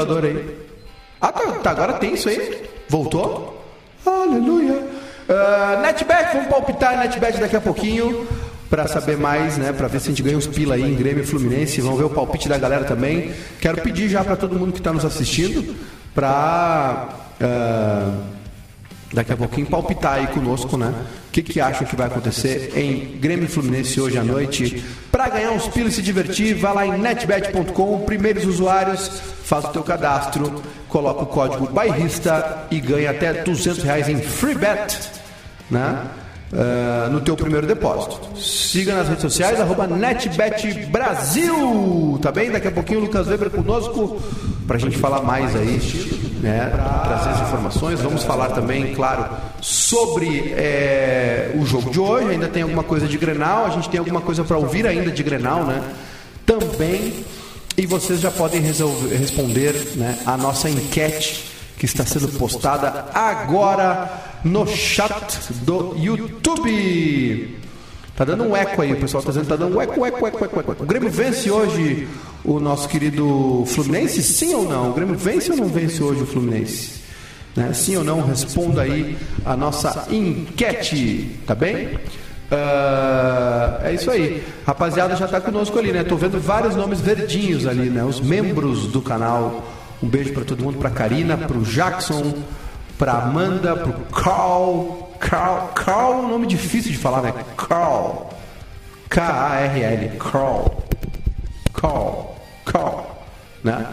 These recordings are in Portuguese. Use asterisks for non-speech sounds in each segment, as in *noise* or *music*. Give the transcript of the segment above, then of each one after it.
ventilador aí. Ah, tá, tá, agora tem isso aí? Voltou? Aleluia. Uh, NetBet, vamos palpitar NetBet daqui a pouquinho para saber mais, né, para ver se a gente ganha uns pila aí em Grêmio e Fluminense. Vamos ver o palpite da galera também. Quero pedir já para todo mundo que está nos assistindo para uh, daqui a pouquinho palpitar aí conosco, né? O que, que acham que vai acontecer em Grêmio Fluminense hoje à noite? Para ganhar uns pilos e se divertir, vá lá em netbet.com, primeiros usuários, faz o teu cadastro, coloca o código bairrista e ganha até 200 reais em free bet, né? Uh, no teu primeiro depósito. Siga nas redes sociais, arroba NetBetBrasil, tá bem? Daqui a pouquinho o Lucas Weber conosco para a gente falar mais aí, né? Trazer as informações. Vamos falar também, claro, sobre é, o jogo de hoje. Ainda tem alguma coisa de Grenal, a gente tem alguma coisa para ouvir ainda de Grenal, né? Também. E vocês já podem resolver, responder né, a nossa enquete que está sendo postada agora no chat do YouTube. Tá dando um eco aí, o pessoal tá dizendo tá dando um eco, eco, eco, eco, eco. O Grêmio vence hoje o nosso querido Fluminense? Sim ou não? O Grêmio vence ou não vence hoje o Fluminense? Né? Sim ou não? Responda aí a nossa enquete, tá bem? Uh, é isso aí. Rapaziada já tá conosco ali, né? Tô vendo vários nomes verdinhos ali, né? Os membros do canal um beijo para todo mundo, para Karina, para o Jackson, para Amanda, para o Carl. Carl, Carl é um nome difícil de falar, né? Carl. K-A-R-L. Carl. Carl. Carl. Né?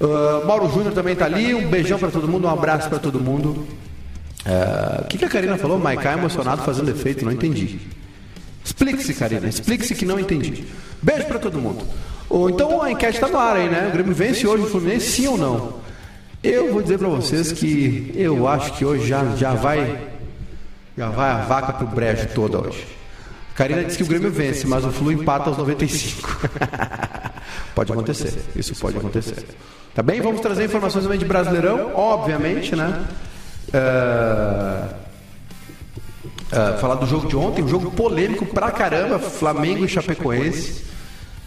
Uh, Mauro Júnior também tá ali. Um beijão para todo mundo, um abraço para todo mundo. Uh, o uh, que, que a Karina falou? Maiká emocionado fazendo efeito, não entendi. Explique-se, Karina. Explique-se que não entendi. Beijo para todo mundo. Ou então a enquete está no ar aí, né? O Grêmio vence hoje o Fluminense, sim ou não? Eu vou dizer para vocês que eu acho que hoje já, já vai já vai a vaca pro brejo toda hoje. Karina disse que o Grêmio vence, mas o Flu empata aos 95. *laughs* pode acontecer, isso pode acontecer. Tá bem? Vamos trazer informações também de Brasileirão, obviamente, né? Uh, uh, falar do jogo de ontem, um jogo polêmico pra caramba, Flamengo e Chapecoense.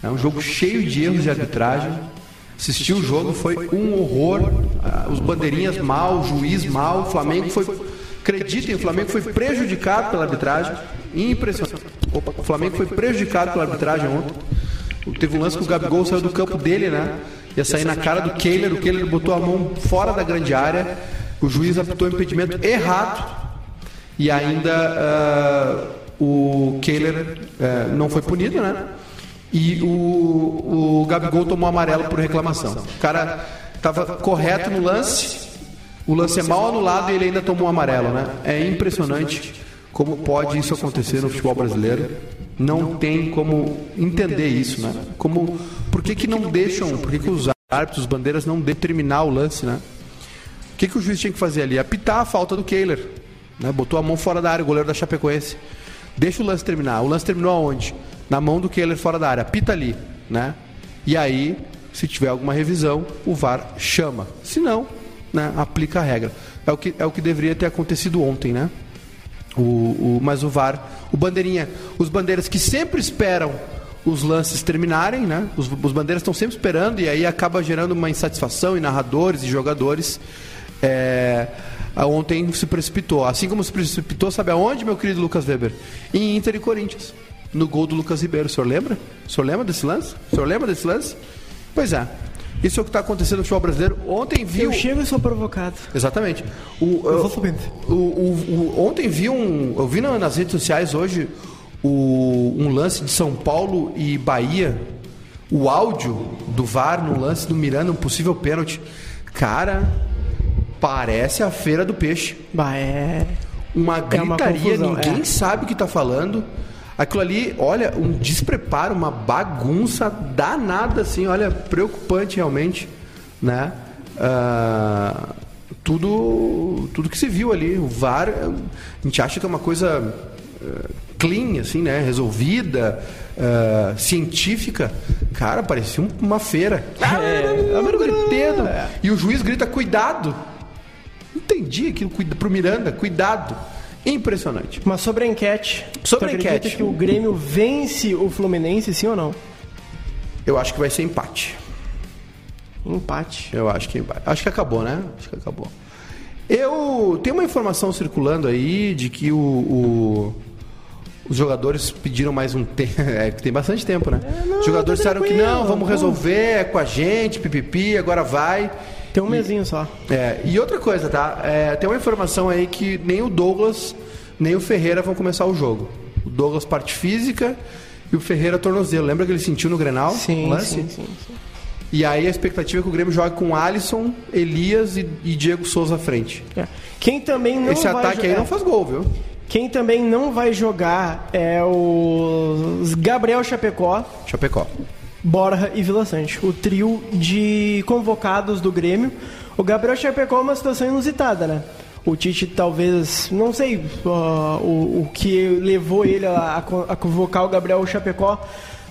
É um jogo cheio de erros de arbitragem. Assistir o jogo foi um horror. Ah, os bandeirinhas mal, o juiz mal, o Flamengo foi. Acreditem, o Flamengo foi prejudicado pela arbitragem. Impressionante. Opa, o Flamengo foi prejudicado pela arbitragem ontem. Teve um lance que o Gabigol saiu do campo dele, né? Ia sair na cara do Kehler, o Kehler botou a mão fora da grande área. O juiz apitou o impedimento errado. E ainda uh, o Kehler uh, não foi punido, né? e o, o Gabigol tomou amarelo por reclamação. O cara estava correto no lance, o lance é mal anulado e ele ainda tomou amarelo, né? É impressionante como pode isso acontecer no futebol brasileiro. Não tem como entender isso, né? Como, por que, que não deixam, por que, que os árbitros, os bandeiras não determinar o lance, né? O que, que o juiz tinha que fazer ali? Apitar a falta do Kehler. Né? Botou a mão fora da área, o goleiro da Chapecoense. Deixa o lance terminar. O lance terminou aonde? na mão do Keller fora da área. Pita ali, né? E aí, se tiver alguma revisão, o VAR chama. Se não, né, aplica a regra. É o que, é o que deveria ter acontecido ontem, né? O, o, mas o VAR, o bandeirinha, os bandeiras que sempre esperam os lances terminarem, né? Os, os bandeiras estão sempre esperando e aí acaba gerando uma insatisfação em narradores e jogadores. É, ontem se precipitou. Assim como se precipitou, sabe aonde, meu querido Lucas Weber? Em Inter e Corinthians no gol do Lucas Ribeiro. O senhor lembra? O senhor lembra desse lance? O senhor lembra desse lance? Pois é. Isso é o que está acontecendo no futebol brasileiro. Ontem viu. Eu chego e sou provocado. Exatamente. O, eu vou subindo. O, o, o, ontem vi um. Eu vi nas redes sociais hoje o, um lance de São Paulo e Bahia. O áudio do VAR no lance do Miranda, um possível pênalti. Cara, parece a feira do peixe. Bah, é. Uma gritaria, é uma ninguém é. sabe o que está falando. Aquilo ali, olha, um despreparo, uma bagunça danada, assim, olha, preocupante realmente, né? Uh, tudo, tudo que se viu ali, o VAR, a gente acha que é uma coisa uh, clean, assim, né? Resolvida, uh, científica. Cara, parecia uma feira. É, é, E o juiz grita, cuidado! Entendi aquilo pro Miranda, cuidado. Impressionante. Mas sobre a enquete, sobre a enquete, que o Grêmio vence o Fluminense, sim ou não? Eu acho que vai ser empate. Empate. Eu acho que acho que acabou, né? Acho que acabou. Eu tenho uma informação circulando aí de que o, o- os jogadores pediram mais um tempo. *laughs* É, que tem bastante tempo, né? É, não, os jogadores disseram que não, vamos resolver, é com a gente, pipipi, agora vai. Tem um mesinho só. É, e outra coisa, tá? É, tem uma informação aí que nem o Douglas, nem o Ferreira vão começar o jogo. O Douglas parte física e o Ferreira tornozelo. Lembra que ele sentiu no Grenal? Sim, lance? sim, sim, sim. E aí a expectativa é que o Grêmio jogue com Alisson, Elias e, e Diego Souza à frente. É. Quem também não Esse ataque jo- aí é. não faz gol, viu? Quem também não vai jogar é o Gabriel Chapecó, Chapecó. Borja e Vila Sante, o trio de convocados do Grêmio. O Gabriel Chapecó é uma situação inusitada, né? O Tite talvez, não sei ó, o, o que levou ele a, a con- a convocar o Gabriel Chapecó,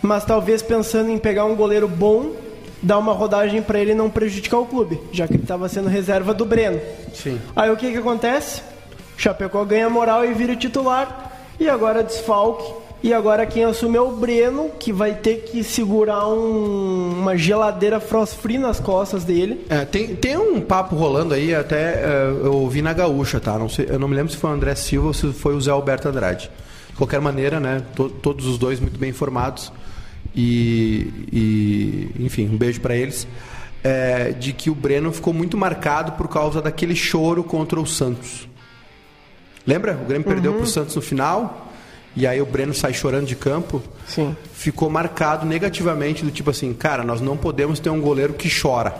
mas talvez pensando em pegar um goleiro bom, dar uma rodagem para ele não prejudicar o clube, já que ele estava sendo reserva do Breno. Sim. Aí o que que acontece? O Chapecó ganha moral e vira titular. E agora desfalque. E agora quem assume é o Breno, que vai ter que segurar um- uma geladeira frost free nas costas dele. É, tem, tem um papo rolando aí, até é, eu ouvi na gaúcha, tá? Não sei, eu não me lembro se foi o André Silva ou se foi o Zé Alberto Andrade. De qualquer maneira, né? to- todos os dois muito bem informados. E, e, enfim, um beijo pra eles. É, de que o Breno ficou muito marcado por causa daquele choro contra o Santos. Lembra? O Grêmio perdeu pro Santos no final. E aí o Breno sai chorando de campo Sim. ficou marcado negativamente do tipo assim, cara, nós não podemos ter um goleiro que chora.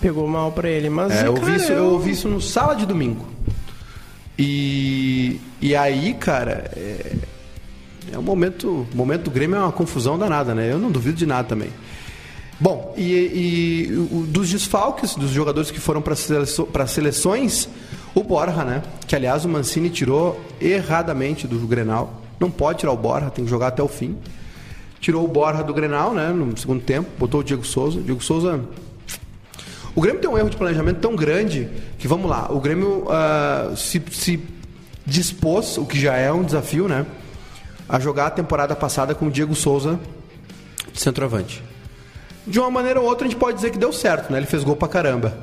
Pegou mal pra ele. Mas, É, eu, ouvi cara, isso, eu ouvi isso no sala de domingo. E, e aí, cara, é, é um momento, o momento do Grêmio é uma confusão danada, né? Eu não duvido de nada também. Bom, e, e o- dos desfalques dos jogadores que foram para as seleções, o Borja, né? Que aliás o Mancini tirou erradamente do Grenal. Não pode tirar o Borja, tem que jogar até o fim. Tirou o Borja do Grenal, né? No segundo tempo, botou o Diego Souza. Diego Souza o Grêmio tem um erro de planejamento tão grande que, vamos lá, o Grêmio ah, se, se dispôs, o que já é um desafio, né? A jogar a temporada passada com o Diego Souza centroavante. De uma maneira ou outra a gente pode dizer que deu certo, né? Ele fez gol pra caramba.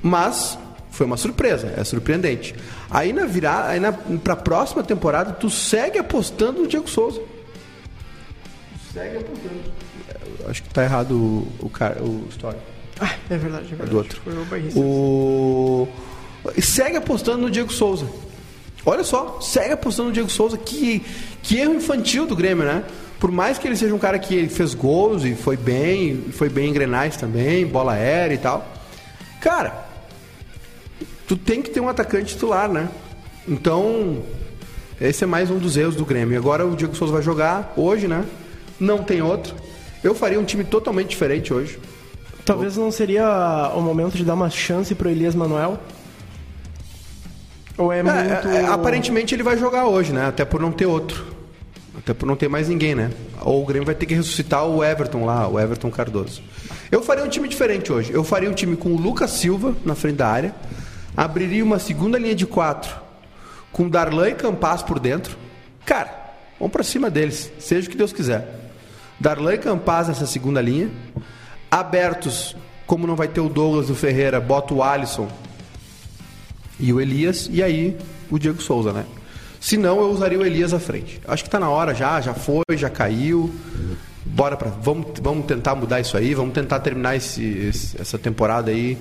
Mas foi uma surpresa, é surpreendente. Aí na virada, aí na, pra próxima temporada, tu segue apostando no Diego Souza. Segue apostando. Eu Acho que tá errado o, o, cara, o histórico. Ah, é verdade, é verdade. do outro. Foi o. O... Segue apostando no Diego Souza. Olha só, segue apostando no Diego Souza. Que, que erro infantil do Grêmio, né? Por mais que ele seja um cara que fez gols e foi bem, foi bem em grenais também, bola aérea e tal. Cara, tu tem que ter um atacante titular, né? Então, esse é mais um dos erros do Grêmio. Agora o Diego Souza vai jogar hoje, né? Não tem outro. Eu faria um time totalmente diferente hoje. Talvez não seria o momento de dar uma chance pro Elias Manuel? Ou é, É, muito. é, aparentemente ele vai jogar hoje, né? Até por não ter outro. Até por não ter mais ninguém, né? Ou o Grêmio vai ter que ressuscitar o Everton lá, o Everton Cardoso. Eu faria um time diferente hoje. Eu faria um time com o Lucas Silva na frente da área. Abriria uma segunda linha de quatro com Darlan e Campas por dentro. Cara, vamos pra cima deles, seja o que Deus quiser. Darlan e Campas nessa segunda linha. Abertos, como não vai ter o Douglas e o Ferreira, bota o Alisson e o Elias, e aí o Diego Souza, né? Se não, eu usaria o Elias à frente. Acho que tá na hora já, já foi, já caiu. Bora para vamos, vamos tentar mudar isso aí, vamos tentar terminar esse, esse- essa temporada aí,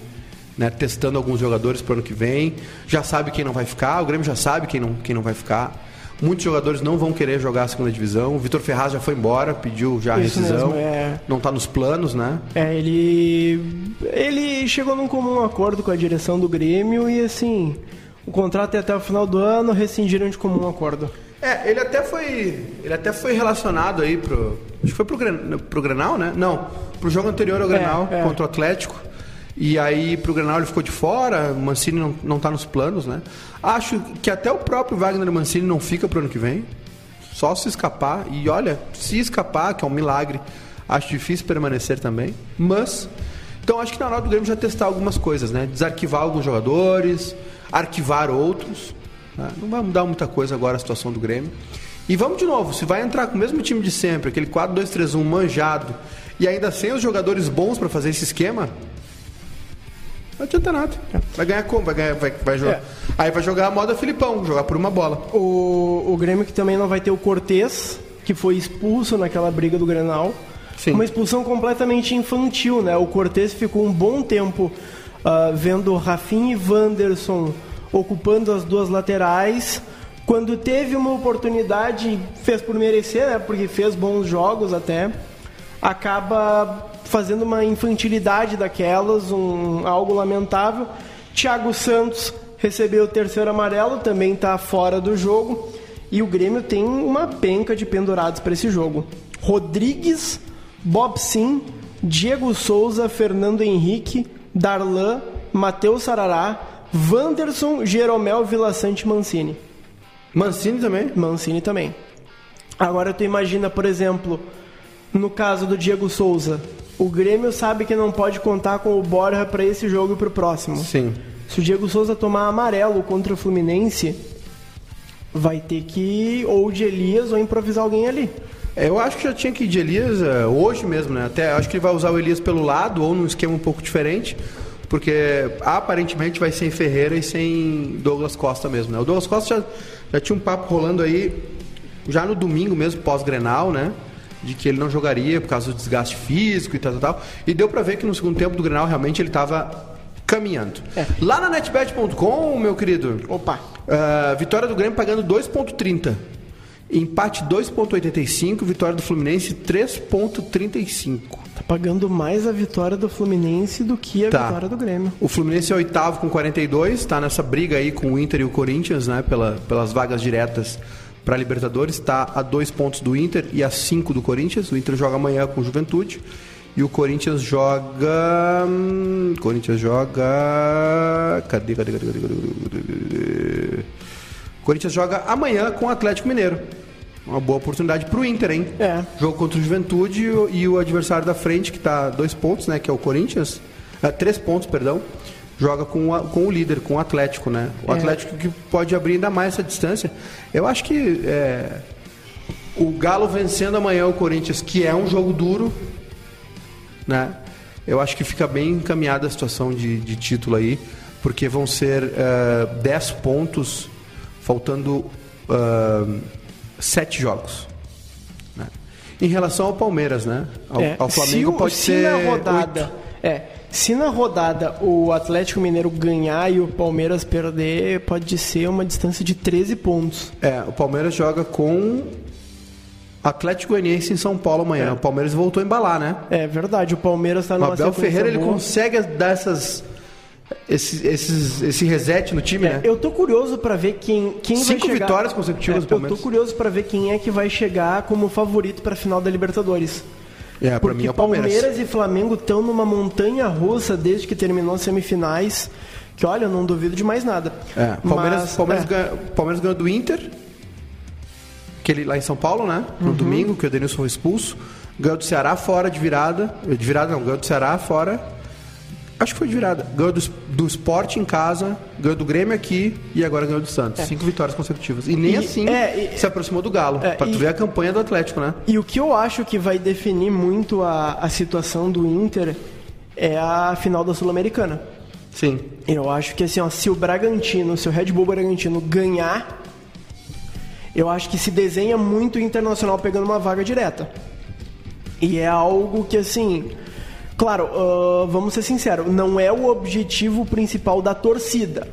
né, testando alguns jogadores para ano que vem. Já sabe quem não vai ficar, o Grêmio já sabe quem não, quem não vai ficar. Muitos jogadores não vão querer jogar a segunda divisão. O Vitor Ferraz já foi embora, pediu já a Isso rescisão. mesmo, é. Não tá nos planos, né? É, ele. Ele chegou num comum acordo com a direção do Grêmio e assim. O contrato é até o final do ano, rescindiram de comum acordo. É, ele até foi. Ele até foi relacionado aí pro. Acho que foi pro, Gren- pro Grenal, né? Não. Pro jogo anterior ao Grenal, é. contra o Atlético. E aí pro Grenal ele ficou de fora, Mancini não, não tá nos planos, né? Acho que até o próprio Wagner Mancini não fica pro ano que vem. Só se escapar. E olha, se escapar, que é um milagre, acho difícil permanecer também. Mas. Então acho que na hora do Grêmio já testar algumas coisas, né? Desarquivar alguns jogadores, arquivar outros. né? Não vai mudar muita coisa agora a situação do Grêmio. E vamos de novo, se vai entrar com o mesmo time de sempre, aquele 4-2-3-1 manjado, e ainda sem os jogadores bons para fazer esse esquema, não adianta nada. Vai ganhar como? Vai, ganhar, vai, vai jogar. É. Aí vai jogar a moda Filipão, jogar por uma bola. O, o Grêmio que também não vai ter o Cortez, que foi expulso naquela briga do Grenal. Sim. Uma expulsão completamente infantil, né? O Cortez ficou um bom tempo ah, vendo Rafinha e Wanderson ocupando as duas laterais. Quando teve uma oportunidade, fez por merecer, né? Porque fez bons jogos até. Acaba fazendo uma infantilidade daquelas, um, algo lamentável. Thiago Santos recebeu o terceiro amarelo, também está fora do jogo. E o Grêmio tem uma penca de pendurados para esse jogo. Rodrigues, Bob Sim, Diego Souza, Fernando Henrique, Darlan, Matheus Sarará, Wanderson, Jeromel, Vila Sante e Mancini. Mancini também? Mancini também. Agora tu imagina, por exemplo, no caso do Diego Souza, o Grêmio sabe que não pode contar com o Borja para esse jogo e para o próximo. Sim. Se o Diego Souza tomar amarelo contra o Fluminense, vai ter que ou de Elias ou improvisar alguém ali. É, Eu acho que já tinha que ir de Elias eh, hoje mesmo, né? Até acho que ele vai usar o Elias pelo lado ou num esquema um pouco diferente, porque aparentemente vai sem Ferreira e sem Douglas Costa mesmo, né? O Douglas Costa já, já tinha um papo rolando aí já no domingo mesmo, pós-Grenal, né? De que ele não jogaria por causa do desgaste físico e tal, tal, tal. E deu pra ver que no segundo tempo do Grenal realmente ele tava caminhando. É. Lá na netbet.com, meu querido, Opa! ah, vitória do Grêmio pagando 2,30. Empate 2,85. Vitória do Fluminense 3,35. Tá pagando mais a vitória do Fluminense do que a Tá. vitória do Grêmio. O Fluminense é oitavo com 42. Está nessa briga aí com o Inter e o Corinthians, né? Pela, pelas vagas diretas para Libertadores. Está a dois pontos do Inter e a cinco do Corinthians. O Inter joga amanhã com o Juventude. E o Corinthians joga. hum, Corinthians joga. Cadê, cadê, cadê, cadê, cadê? Corinthians joga amanhã com o Atlético Mineiro. Uma boa oportunidade pro Inter, hein? É. Jogo contra o Juventude e o, adversário da frente, que está dois pontos, né? Que é o Corinthians. ah, três pontos, perdão. Joga com, a- com o líder, com o Atlético, né? O É. Atlético que pode abrir ainda mais essa distância. Eu acho que é, o Galo vencendo amanhã o Corinthians, que é um jogo duro, né? Eu acho que fica bem encaminhada a situação de, de título aí, porque vão ser eh, 10 pontos, faltando ah, sete jogos. né? Em relação ao Palmeiras, né? Ao, É, ao Flamengo se, pode se ser na rodada, oito. é, se na rodada o Atlético Mineiro ganhar e o Palmeiras perder, pode ser uma distância de 13 pontos. É, o Palmeiras joga com Atlético Goianiense em São Paulo amanhã. O Palmeiras voltou a embalar, né? É verdade, o Palmeiras está O numa Abel Ferreira ele consegue dar essas, esse, esses, esse reset no time, É, né? eu tô curioso pra ver quem, quem Cinco vai chegar... vitórias consecutivas É, do Eu tô curioso pra ver quem é que vai chegar como favorito pra final da Libertadores. É, pra Porque mim é o Palmeiras. Palmeiras e Flamengo estão numa montanha russa desde que terminou as semifinais. Que olha, eu não duvido de mais nada. É, Palmeiras, Mas, Palmeiras, é, ganha- Palmeiras ganhou do Inter, aquele lá em São Paulo, né? No domingo, que o Denilson foi expulso. Ganhou do Ceará fora de virada. De virada não, ganhou do Ceará fora. Acho que foi de virada. Ganhou do, do Sport em casa, ganhou do Grêmio aqui e agora ganhou do Santos. Cinco vitórias consecutivas. E nem E- assim é, e- se aproximou do Galo. É, pra tu e- ver a campanha do Atlético, né? E o que eu acho que vai definir muito a, a situação do Inter é a final da Sul-Americana. Sim. Eu acho que assim, ó, se o Bragantino, se o Red Bull Bragantino ganhar, eu acho que se desenha muito o Internacional pegando uma vaga direta. E é algo que assim, claro, ah, vamos ser sinceros, não é o objetivo principal da torcida.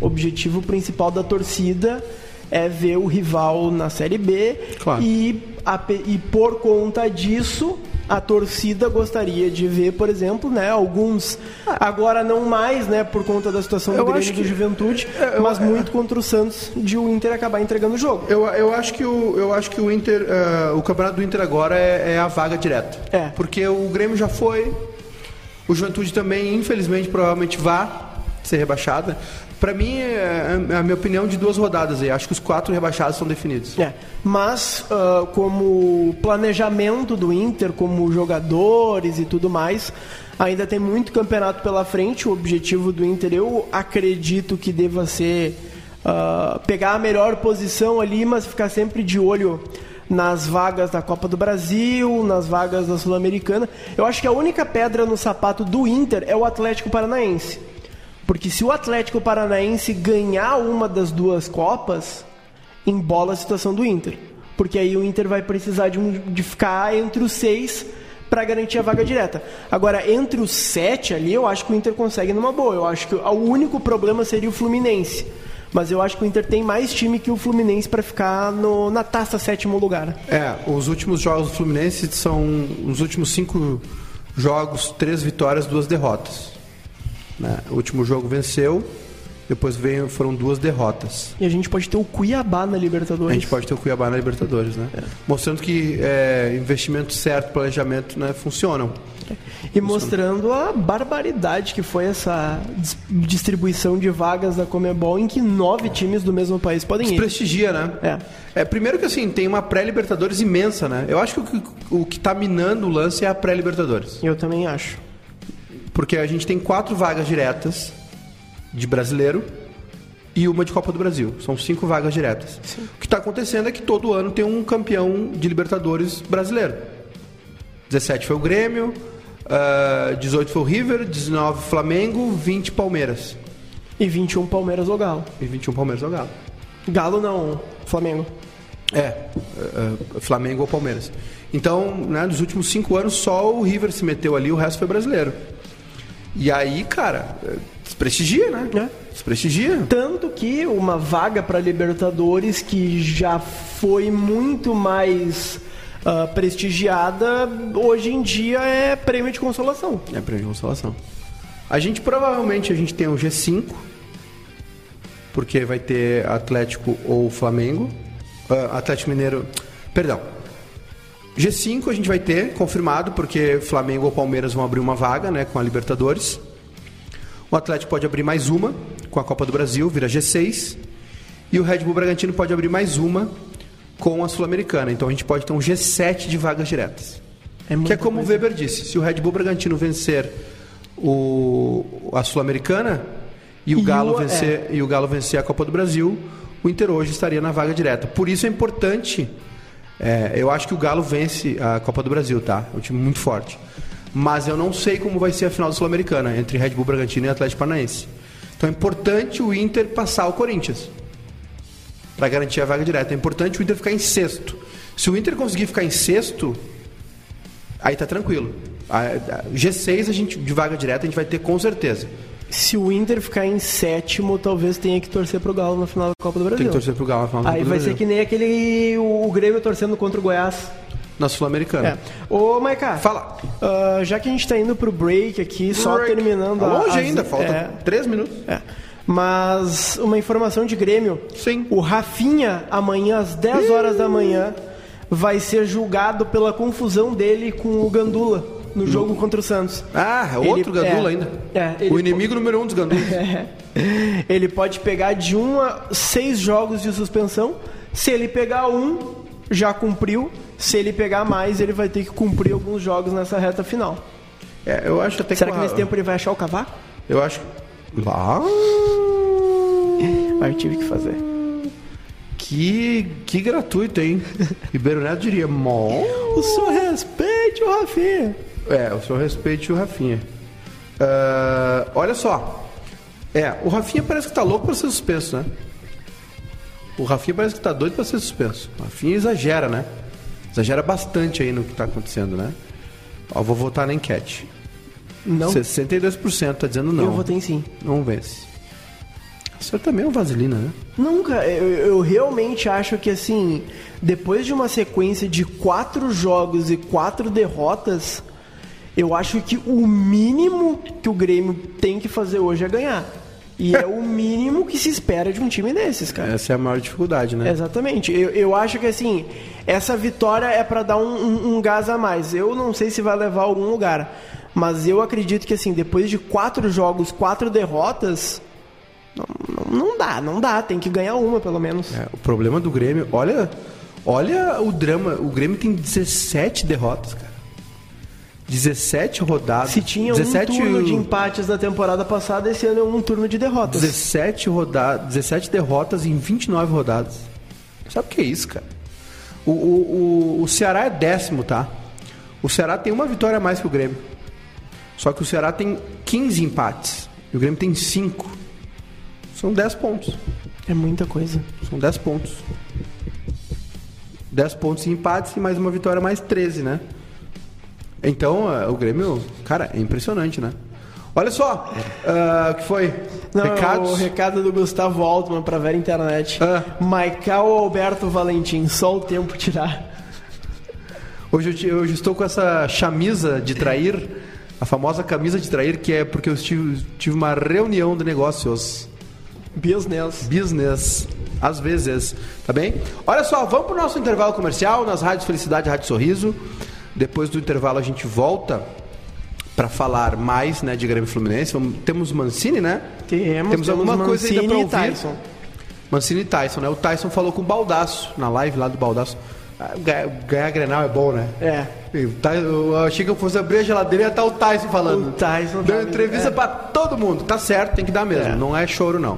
O objetivo principal da torcida é ver o rival na Série B Claro. e, ape- e por conta disso a torcida gostaria de ver, por exemplo, né, alguns agora não mais, né, por conta da situação do Eu Grêmio e do Juventude, eu- mas é- muito contra o Santos de o Inter acabar entregando o jogo. Eu, eu acho que o, eu acho que o Inter, eh, o campeonato do Inter agora é, é a vaga direta. É. Porque o Grêmio já foi, o Juventude também, infelizmente, provavelmente vai ser rebaixada. Pra mim, é é a minha opinião de duas rodadas aí. Acho que os quatro rebaixados são definidos. É, mas ah, como planejamento do Inter, como jogadores e tudo mais, ainda tem muito campeonato pela frente. O objetivo do Inter, eu acredito que deva ser uh, pegar a melhor posição ali, mas ficar sempre de olho nas vagas da Copa do Brasil, nas vagas da Sul-Americana. Eu acho que a única pedra no sapato do Inter é o Atlético Paranaense. Porque se o Atlético Paranaense ganhar uma das duas Copas, embola a situação do Inter. Porque aí o Inter vai precisar de, um, de ficar entre os seis para garantir a vaga direta. Agora, entre os sete ali, eu acho que o Inter consegue numa boa. Eu acho que o único problema seria o Fluminense. Mas eu acho que o Inter tem mais time que o Fluminense para ficar no, na taça sétimo lugar. É, os últimos jogos do Fluminense são os últimos cinco jogos, três vitórias, duas derrotas. Né? O último jogo venceu, depois veio, foram duas derrotas. E a gente pode ter o Cuiabá na Libertadores. A gente pode ter o Cuiabá na Libertadores, né? É. Mostrando que é, investimento certo, planejamento, né, funcionam. E mostrando a barbaridade que foi essa distribuição de vagas da Comebol em que nove times do mesmo país podem ir. Prestigia, né? É. é. Primeiro que assim, tem uma pré-Libertadores imensa, né? Eu acho que o que está minando o lance é a pré-Libertadores. Eu também acho. Porque a gente tem quatro vagas diretas de brasileiro e uma de Copa do Brasil. São cinco vagas diretas. Sim. O que está acontecendo é que todo ano tem um campeão de Libertadores brasileiro. 17 foi o Grêmio, uh, 18 foi o River, 19 Flamengo, 20 Palmeiras. E 21 Palmeiras ou Galo. E 21 Palmeiras ou Galo. Galo não, Flamengo. É, uh, Flamengo ou Palmeiras. Então, né, nos últimos cinco anos, só o River se meteu ali, o resto foi brasileiro. E aí, cara, desprestigia, né? É. Desprestigia. Tanto que uma vaga para Libertadores que já foi muito mais uh, prestigiada, hoje em dia é prêmio de consolação. É prêmio de consolação. A gente provavelmente a gente tem o G5, porque vai ter Atlético ou Flamengo. Uh, Atlético Mineiro. Perdão. G5 a gente vai ter confirmado, porque Flamengo ou Palmeiras vão abrir uma vaga né, com a Libertadores. O Atlético pode abrir mais uma com a Copa do Brasil, vira G6. E o Red Bull Bragantino pode abrir mais uma com a Sul-Americana. Então a gente pode ter um G7 de vagas diretas. É que é como o Weber disse: se o Red Bull Bragantino vencer o, a Sul-Americana e o, e Galo o, vencer, é. e o Galo vencer a Copa do Brasil, o Inter hoje estaria na vaga direta. Por isso é importante. É, eu acho que o Galo vence a Copa do Brasil, tá? É um time muito forte mas eu não sei como vai ser a final da Sul-Americana entre Red Bull Bragantino e Atlético Paranaense. Então é importante o Inter passar o Corinthians para garantir a vaga direta. É importante o Inter ficar em sexto. Se o Inter conseguir ficar em sexto, aí tá tranquilo. G6 a gente de vaga direta a gente vai ter com certeza. Se o Inter ficar em sétimo, talvez tenha que torcer pro Galo na final da Copa do Brasil. Tem que torcer pro Galo na final da Copa do Brasil. Aí vai ser que nem aquele o Grêmio torcendo contra o Goiás na Sul-Americana. É. Ô, Maiká. Fala. Uh, já que a gente está indo pro break aqui, break. só terminando tá Longe as... ainda, falta é. três minutos. É. Mas uma informação de Grêmio. Sim. O Rafinha, amanhã, às 10 horas da manhã, vai ser julgado pela confusão dele com o Gandula no jogo contra o Santos. Ah, é outro ele, Gandula é, ainda. É, o inimigo número um dos Gandulas. *laughs* ele pode pegar de um a seis jogos de suspensão. Se ele pegar um, já cumpriu. Se ele pegar mais, ele vai ter que cumprir alguns jogos nessa reta final. É, eu acho até Será que, que nesse tempo ele vai achar o cavaco? Eu acho. Ah. Mas tive que fazer. Que, que gratuito, hein? *laughs* Ribeiro Neto diria, mó. O senhor respeite o Rafinha. É, o senhor respeite o Rafinha. Uh, olha só. É, o Rafinha parece que tá louco para ser suspenso, né? O Rafinha parece que tá doido para ser suspenso. O Rafinha exagera, né? Exagera bastante aí no que está acontecendo, né? Ó, vou votar na enquete. Não. 62% tá dizendo não. Eu votei sim. Não vence. Você também é um vaselina, né? Nunca. Eu, eu, realmente acho que, assim, depois de uma sequência de quatro jogos e quatro derrotas, eu acho que o mínimo que o Grêmio tem que fazer hoje é ganhar. E é o mínimo que se espera de um time desses, cara. Essa é a maior dificuldade, né? Exatamente. Eu, eu acho que, assim, essa vitória é para dar um, um, um, gás a mais. Eu não sei se vai levar a algum lugar. Mas eu acredito que, assim, depois de quatro jogos, quatro derrotas. Não, não, não dá, não dá. Tem que ganhar uma, pelo menos. É, o problema do Grêmio. Olha, olha o drama. O Grêmio tem 17 derrotas, cara. 17 rodadas. Se tinha 17, um turno de empates da temporada passada, esse ano é um turno de derrotas. 17, rodadas, 17 derrotas em 29 rodadas. Sabe o que é isso, cara? O, o, o, o Ceará é décimo, tá? O Ceará tem uma vitória a mais que o Grêmio. Só que o Ceará tem 15 empates. E o Grêmio tem 5. São 10 pontos. É muita coisa. São 10 pontos. 10 pontos em empates e mais uma vitória, mais 13, né? Então, uh, o Grêmio, cara, é impressionante, né? Olha só, uh, o que foi? Não, Recados? O recado do Gustavo Altman pra Vera Internet. Ah. Michael Alberto Valentim, só o tempo tirar. Hoje eu, te- hoje estou com essa chamisa de trair, a famosa camisa de trair, que é porque eu tive, tive uma reunião de negócios. Business. business, às vezes, tá bem? Olha só, vamos pro nosso intervalo comercial nas rádios Felicidade e Rádio Sorriso. Depois do intervalo a gente volta para falar mais, né, de Grêmio e Fluminense. Vamos- temos Mancini, né? Temos, Temos alguma coisa ainda e ouvir? Tyson. Mancini e Tyson, né? O Tyson falou com o Baldaço na live lá do Baldaço. Ah, Ganhar, ganhar Grenal é bom, né? É. Eu achei que eu fosse abrir a geladeira e ia estar o Tyson falando. O Tyson Deu tá- entrevista é. pra todo mundo. Tá certo, tem que dar mesmo. É. Não é choro, não.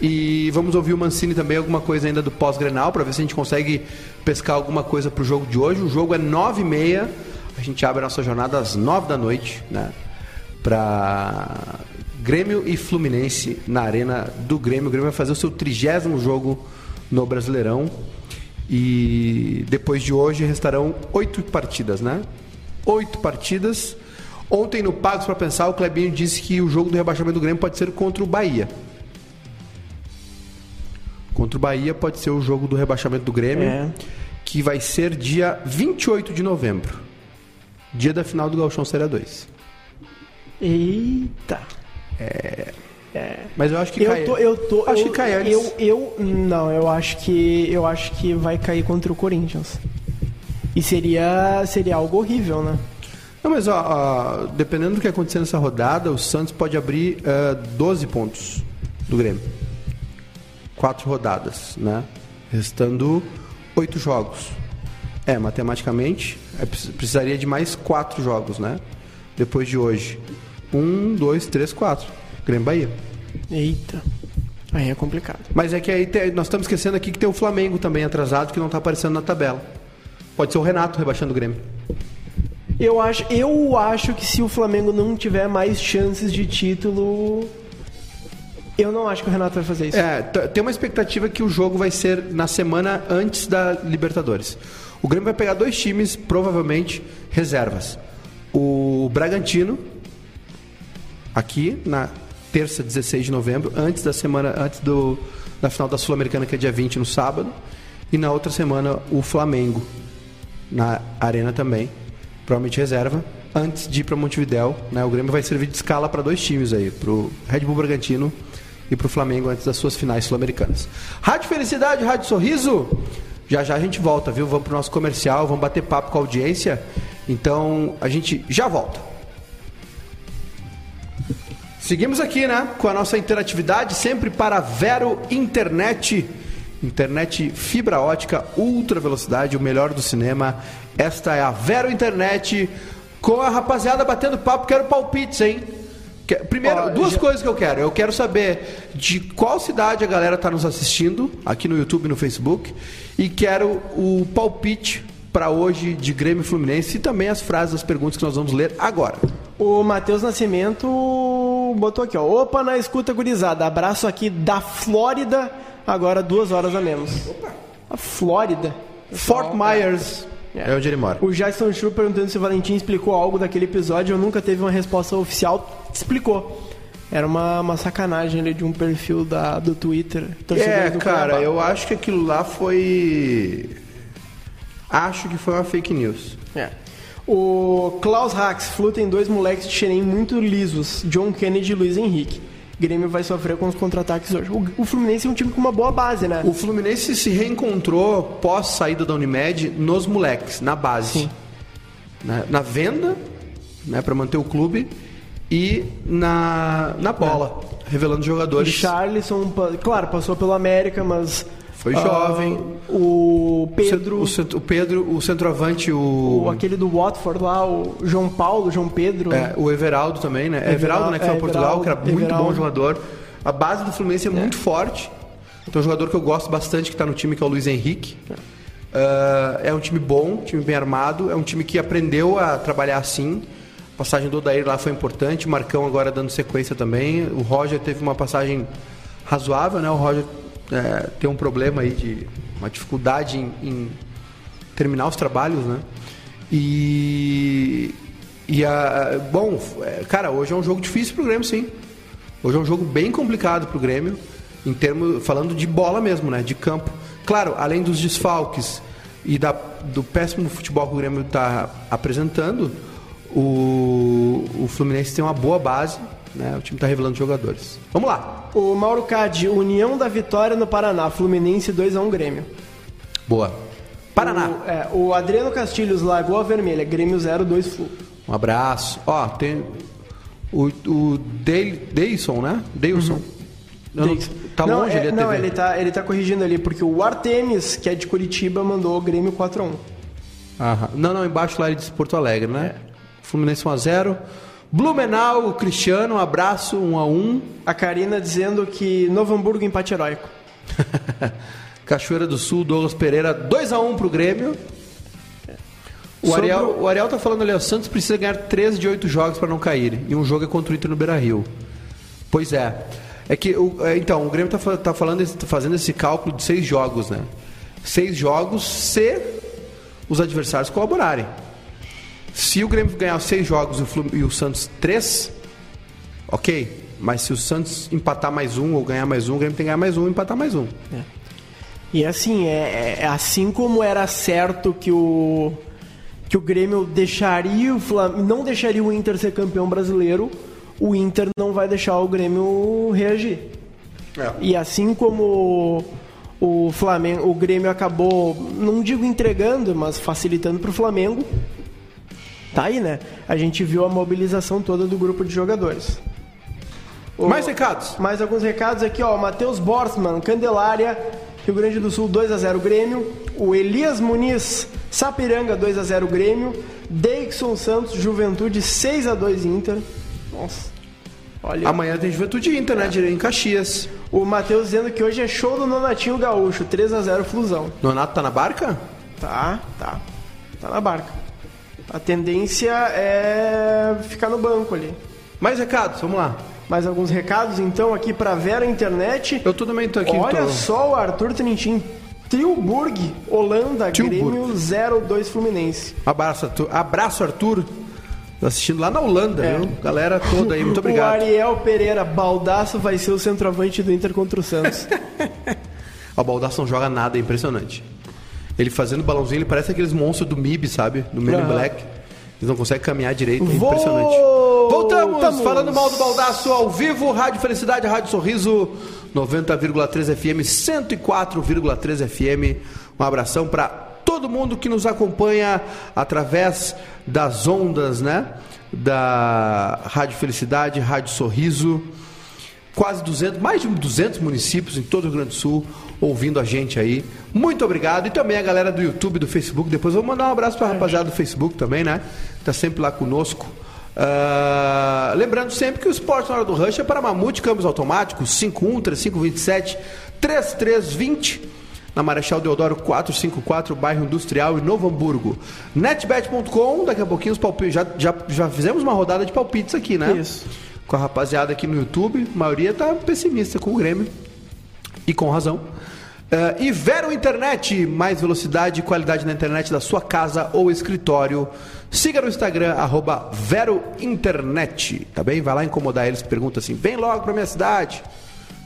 E vamos ouvir o Mancini também, alguma coisa ainda do pós-Grenal, pra ver se a gente consegue pescar alguma coisa pro jogo de hoje. O jogo é 9h30. A gente abre a nossa jornada às 9 da noite, né? Pra Grêmio e Fluminense na arena do Grêmio. O Grêmio vai fazer o seu trigésimo jogo no Brasileirão. E depois de hoje restarão oito partidas, né? Oito partidas. Ontem no Pagos para Pensar, o Clebinho disse que o jogo do rebaixamento do Grêmio pode ser contra o Bahia. Contra o Bahia pode ser o jogo do rebaixamento do Grêmio, É. que vai ser dia 28 de novembro. Dia da final do Gauchão Série 2. Eita. Mas eu acho que Eu cai. tô, eu tô. Acho eu, que cai antes. Eu, eu, não, eu acho que, eu acho que vai cair contra o Corinthians. E seria, seria algo horrível, né? Não, mas ó, ó, dependendo do que acontecer nessa rodada, o Santos pode abrir eh, 12 pontos do Grêmio. Quatro rodadas, né? Restando oito jogos. É, matematicamente, é, precis- precisaria de mais quatro jogos, né? Depois de hoje. Um, dois, três, quatro. Grêmio Bahia. Eita. Aí é complicado. Mas é que aí nós estamos esquecendo aqui que tem o Flamengo também atrasado, que não está aparecendo na tabela. Pode ser o Renato rebaixando o Grêmio. Eu acho, eu acho que se o Flamengo não tiver mais chances de título, eu não acho que o Renato vai fazer isso. É, tem uma expectativa que o jogo vai ser na semana antes da Libertadores. O Grêmio vai pegar dois times, provavelmente, reservas. O Bragantino, aqui, na terça, 16 de novembro, antes da semana, antes do, da final da Sul-Americana, que é dia 20, no sábado. E na outra semana, o Flamengo, na Arena também, provavelmente reserva, antes de ir para Montevidéu. Né? O Grêmio vai servir de escala para dois times aí, para o Red Bull Bragantino e para o Flamengo antes das suas finais sul-americanas. Rádio Felicidade, Rádio Sorriso. Já já a gente volta, viu? Vamos para o nosso comercial, vamos bater papo com a audiência. Então a gente já volta. Seguimos aqui, né? Com a nossa interatividade, sempre para Vero Internet. Internet fibra ótica, ultra velocidade, o melhor do cinema. Esta é a Vero Internet. Com a rapaziada batendo papo, quero palpites, hein? Primeiro, Ó, duas já- coisas que eu quero. Eu quero saber de qual cidade a galera está nos assistindo, aqui no YouTube e no Facebook. E quero o palpite para hoje de Grêmio e Fluminense e também as frases, as perguntas que nós vamos ler agora. O Matheus Nascimento botou aqui, ó. Opa, na escuta gurizada. Abraço aqui da Flórida, agora duas horas a menos. A Flórida. Fort Myers É. é onde ele mora. O Jason Chu perguntando se o Valentim explicou algo daquele episódio. Eu nunca teve uma resposta oficial. Explicou. Era uma, uma sacanagem ali de um perfil da, do Twitter. É, do cara, eu acho que aquilo lá foi. Acho que foi uma fake news. É. O Klaus Hax, Flu tem dois moleques de Xerém muito lisos, John Kennedy e Luiz Henrique. Grêmio vai sofrer com os contra-ataques hoje. O, o Fluminense é um time com uma boa base, né? O Fluminense se reencontrou pós saída da Unimed nos moleques, na base. Na, na venda, né, para manter o clube, e na, na bola, revelando O jogadores. Charlison, pa- claro, passou pelo América, mas. Foi ah, jovem. o o Pedro. O, o Pedro, o centroavante, o. o- aquele do Watford lá, o João Paulo, João Pedro. É, o Everaldo também, né? É Everaldo, né? Que foi é, Portugal, que era Everaldo, muito bom Everaldo. jogador. A base do Fluminense é, muito forte. Tem um jogador que eu gosto bastante que está no time, que é o Luiz Henrique. Ah, é um time bom, time bem armado. É um time que aprendeu a trabalhar assim. A passagem do Odair lá foi importante. O Marcão agora dando sequência também. O Roger teve uma passagem razoável, né? O Roger é, tem um problema aí de uma dificuldade em, em terminar os trabalhos, né? E, e a, bom, é, cara, hoje é um jogo difícil pro Grêmio, sim. Hoje é um jogo bem complicado pro Grêmio, em termos, falando de bola mesmo, né? De campo. Claro, além dos desfalques e da, do péssimo futebol que o Grêmio está apresentando, o, o Fluminense tem uma boa base, né? O time está revelando jogadores. Vamos lá. O Mauro Cade, União da Vitória no Paraná, Fluminense 2x1 Grêmio. Boa. Paraná. O, é, o Adriano Castilhos, Lagoa Vermelha, Grêmio 0-2 Flu. Um abraço. Ó, tem o, o Deilson, né? Deilson. Eu não- Tá não, longe é, ali a Não, TV. ele tá, ele tá corrigindo ali, porque o Artemis, que é de Curitiba, mandou o Grêmio 4x1. Aham. Não, não, embaixo lá ele disse Porto Alegre, né? É. Fluminense 1x0. Blumenau, o Cristiano, um abraço, 1x1. A Karina dizendo que Novo Hamburgo empate heróico. *laughs* Cachoeira do Sul, Douglas Pereira, 2x1 pro Grêmio. O Sobre Ariel, o- Ariel tá falando ali, o Santos precisa ganhar 13 de 8 jogos para não cair. E um jogo é contra o Inter no Beira Rio. Pois é. É que, o, é, então, o Grêmio tá, tá falando, tá fazendo esse cálculo de seis jogos, né? Seis jogos se os adversários colaborarem. Se o Grêmio ganhar seis jogos e o, e o Santos três, ok. Mas se o Santos empatar mais um ou ganhar mais um, o Grêmio tem que ganhar mais um e empatar mais um. E assim, é, é- assim como era certo que o que o Grêmio deixaria o Flam... não deixaria o Inter ser campeão brasileiro, o Inter não vai deixar o Grêmio reagir. É. E assim como o Flamengo, o Grêmio acabou, não digo entregando, mas facilitando para o Flamengo, tá aí, né? A gente viu a mobilização toda do grupo de jogadores. O- Mais recados? mais alguns recados aqui, ó. Matheus Borsman, Candelária, Rio Grande do Sul 2 a 0 Grêmio. O Elias Muniz, Sapiranga 2 a 0 Grêmio. Deixon Santos, Juventude 6 a 2 Inter. Nossa. Olha, Amanhã tem Juventude Inter, né? Em Caxias. o Matheus dizendo que hoje é show do Nonatinho Gaúcho, 3 a 0 Flusão. Nonato tá na barca? Tá, tá. Tá na barca. A tendência é ficar no banco ali. Mais recados, vamos lá. Mais alguns recados então aqui pra Vera Internet. Eu também tô aqui. Olha tô... só o Arthur Trintin. Tilburg, Holanda, Tilburg. Grêmio 0-2 Fluminense. Abraço, Arthur. Abraço, Arthur. Assistindo lá na Holanda, É. viu? Galera toda aí, muito *laughs* obrigado. O Ariel Pereira, Baldaço vai ser o centroavante do Inter contra o Santos. *laughs* O Baldasso não joga nada, é impressionante. Ele fazendo balãozinho, ele parece aqueles monstros do MIB, sabe? Do Men in. Black. Eles não conseguem caminhar direito, é Voltamos! impressionante. Voltamos! Falando mal do Baldaço ao vivo, Rádio Felicidade, Rádio Sorriso, 90,3 FM, 104,3 FM. Um abração para todo mundo que nos acompanha através das ondas, né? Da Rádio Felicidade, Rádio Sorriso quase 200, mais de 200 municípios em todo o Rio Grande do Sul ouvindo a gente aí. Muito obrigado. E também a galera do YouTube e do Facebook. Depois vou mandar um abraço para a rapaziada do Facebook também, né? Tá sempre lá conosco. Ah, lembrando sempre que o esporte na hora do rush é para Mamute Câmbios Automáticos 51 3527 3320 na Marechal Deodoro 454, bairro Industrial em Novo Hamburgo. Netbet.com, daqui a pouquinho os palpites. Já, já, já fizemos uma rodada de palpites aqui, né? Isso. Com a rapaziada aqui no YouTube. A maioria tá pessimista com o Grêmio. E com razão. Eh, e Vero Internet, mais velocidade e qualidade na internet da sua casa ou escritório. Siga no Instagram, arroba Vero Internet, tá bem? Vai lá incomodar eles, pergunta assim, vem logo pra minha cidade,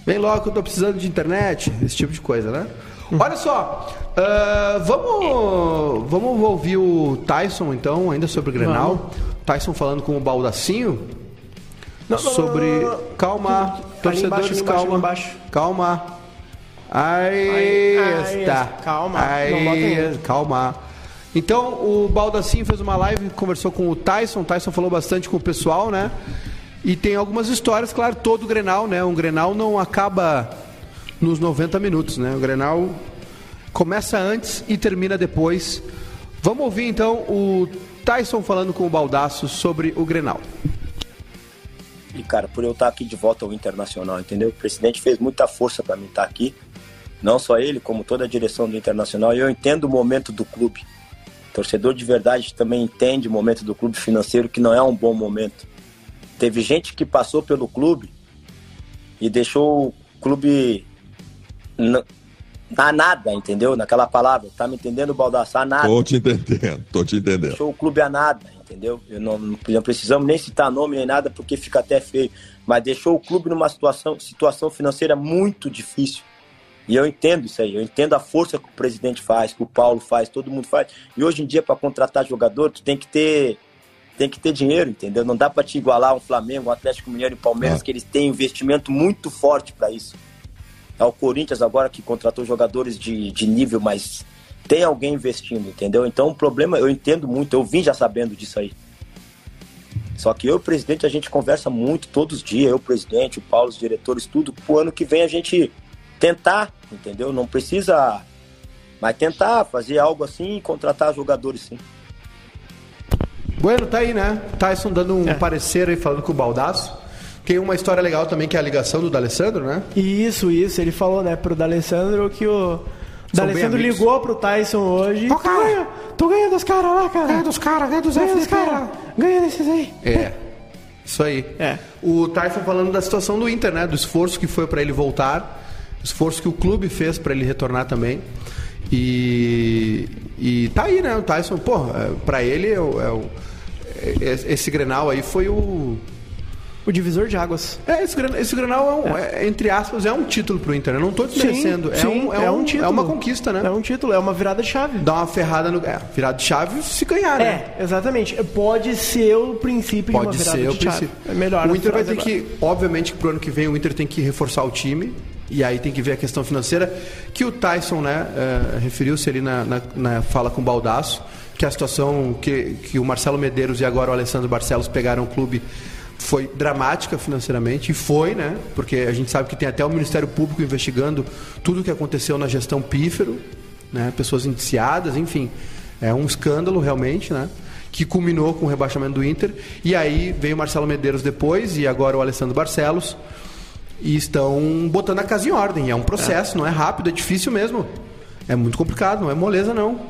vem logo que eu tô precisando de internet, esse tipo de coisa, né? Olha só, ah, vamos, vamos ouvir o Tyson então, ainda sobre o Grenal. Tyson falando com o Baldacinho Não, sobre... não, não. Calma, torcedores, embaixo, calma. embaixo. Calma. Aí, Aí, está. Calma, Aí, calma. Então, o Baldacinho fez uma live, conversou com o Tyson. O Tyson falou bastante com o pessoal, né? E tem algumas histórias, claro, todo Grenal, né? Um Grenal não acaba nos 90 minutos, né? O Grenal Começa antes e termina depois. Vamos ouvir então o Tyson falando com o Baldaço sobre o Grenal. E cara, por eu estar aqui de volta ao Internacional, entendeu? O presidente fez muita força para mim estar aqui. Não só ele, como toda a direção do Internacional. E eu entendo o momento do clube. Torcedor de verdade também entende o momento do clube financeiro, que não é um bom momento. Teve gente que passou pelo clube e deixou o clube a nada, entendeu? Naquela palavra. Tá me entendendo, Baldassar? Nada. Tô te entendendo, tô te entendendo. Deixou o clube a nada, entendeu? Eu não, não precisamos nem citar nome nem nada porque fica até feio. Mas deixou o clube numa situação, situação financeira muito difícil. E eu entendo isso aí, eu entendo a força que o presidente faz, que o Paulo faz, todo mundo faz. E hoje em dia, para contratar jogador, tu tem que ter tem que ter dinheiro, entendeu? Não dá para te igualar um Flamengo, um Atlético Mineiro e Palmeiras, é. que eles têm investimento muito forte para isso. É o Corinthians agora que contratou jogadores de, de nível, mas tem alguém investindo, entendeu? Então o problema, eu entendo muito, eu vim já sabendo disso aí. Só que eu e o presidente, a gente conversa muito todos os dias, eu, o presidente, o Paulo, os diretores, tudo. Pro ano que vem a gente tentar, entendeu? Não precisa. Mas tentar fazer algo assim e contratar jogadores sim. Bueno, tá aí, né? Tyson dando um é. parecer aí falando com o Baldaço. Tem uma história legal também que é a ligação do D'Alessandro, né? Isso, isso. Ele falou, né, pro D'Alessandro que o D'Alessandro ligou pro Tyson hoje. Ô, cara, tu ganha, tu ganha dos caras lá, cara. Ganha dos caras, ganha dos ganha dos caras. Ganha desses aí. É. Isso aí. É. O Tyson falando da situação do Inter, né? Do esforço que foi para ele voltar, esforço que o clube fez para ele retornar também. E, e tá aí, né? O Tyson, pô, é, para ele é o, é o, é, esse Grenal aí foi o o divisor de águas. É, esse, esse Granal é, um, é. É, entre aspas, é um título pro Inter. Eu não estou desmerecendo. Sim, é, sim, um, é, é, um, título. É uma conquista, né? É um título, é uma virada de chave. Dá uma ferrada no. É, virada de chave se ganhar, né? É, exatamente. Pode ser o princípio Pode de uma virada de chave. É melhor. O Inter vai ter agora. que, obviamente, pro ano que vem o Inter tem que reforçar o time. E aí tem que ver a questão financeira, que o Tyson né, uh, referiu-se ali na, na, na, fala com o Baldaço, que a situação que, que o Marcelo Medeiros e agora o Alessandro Barcelos pegaram o clube foi dramática financeiramente, e foi, né? Porque a gente sabe que tem até o Ministério Público investigando tudo o que aconteceu na gestão pífero, né? Pessoas indiciadas, enfim. É um escândalo realmente, né? Que culminou com o rebaixamento do Inter. E aí veio o Marcelo Medeiros depois e agora o Alessandro Barcelos. E estão botando a casa em ordem. É um processo, é. não é rápido, é difícil mesmo. É muito complicado, não é moleza não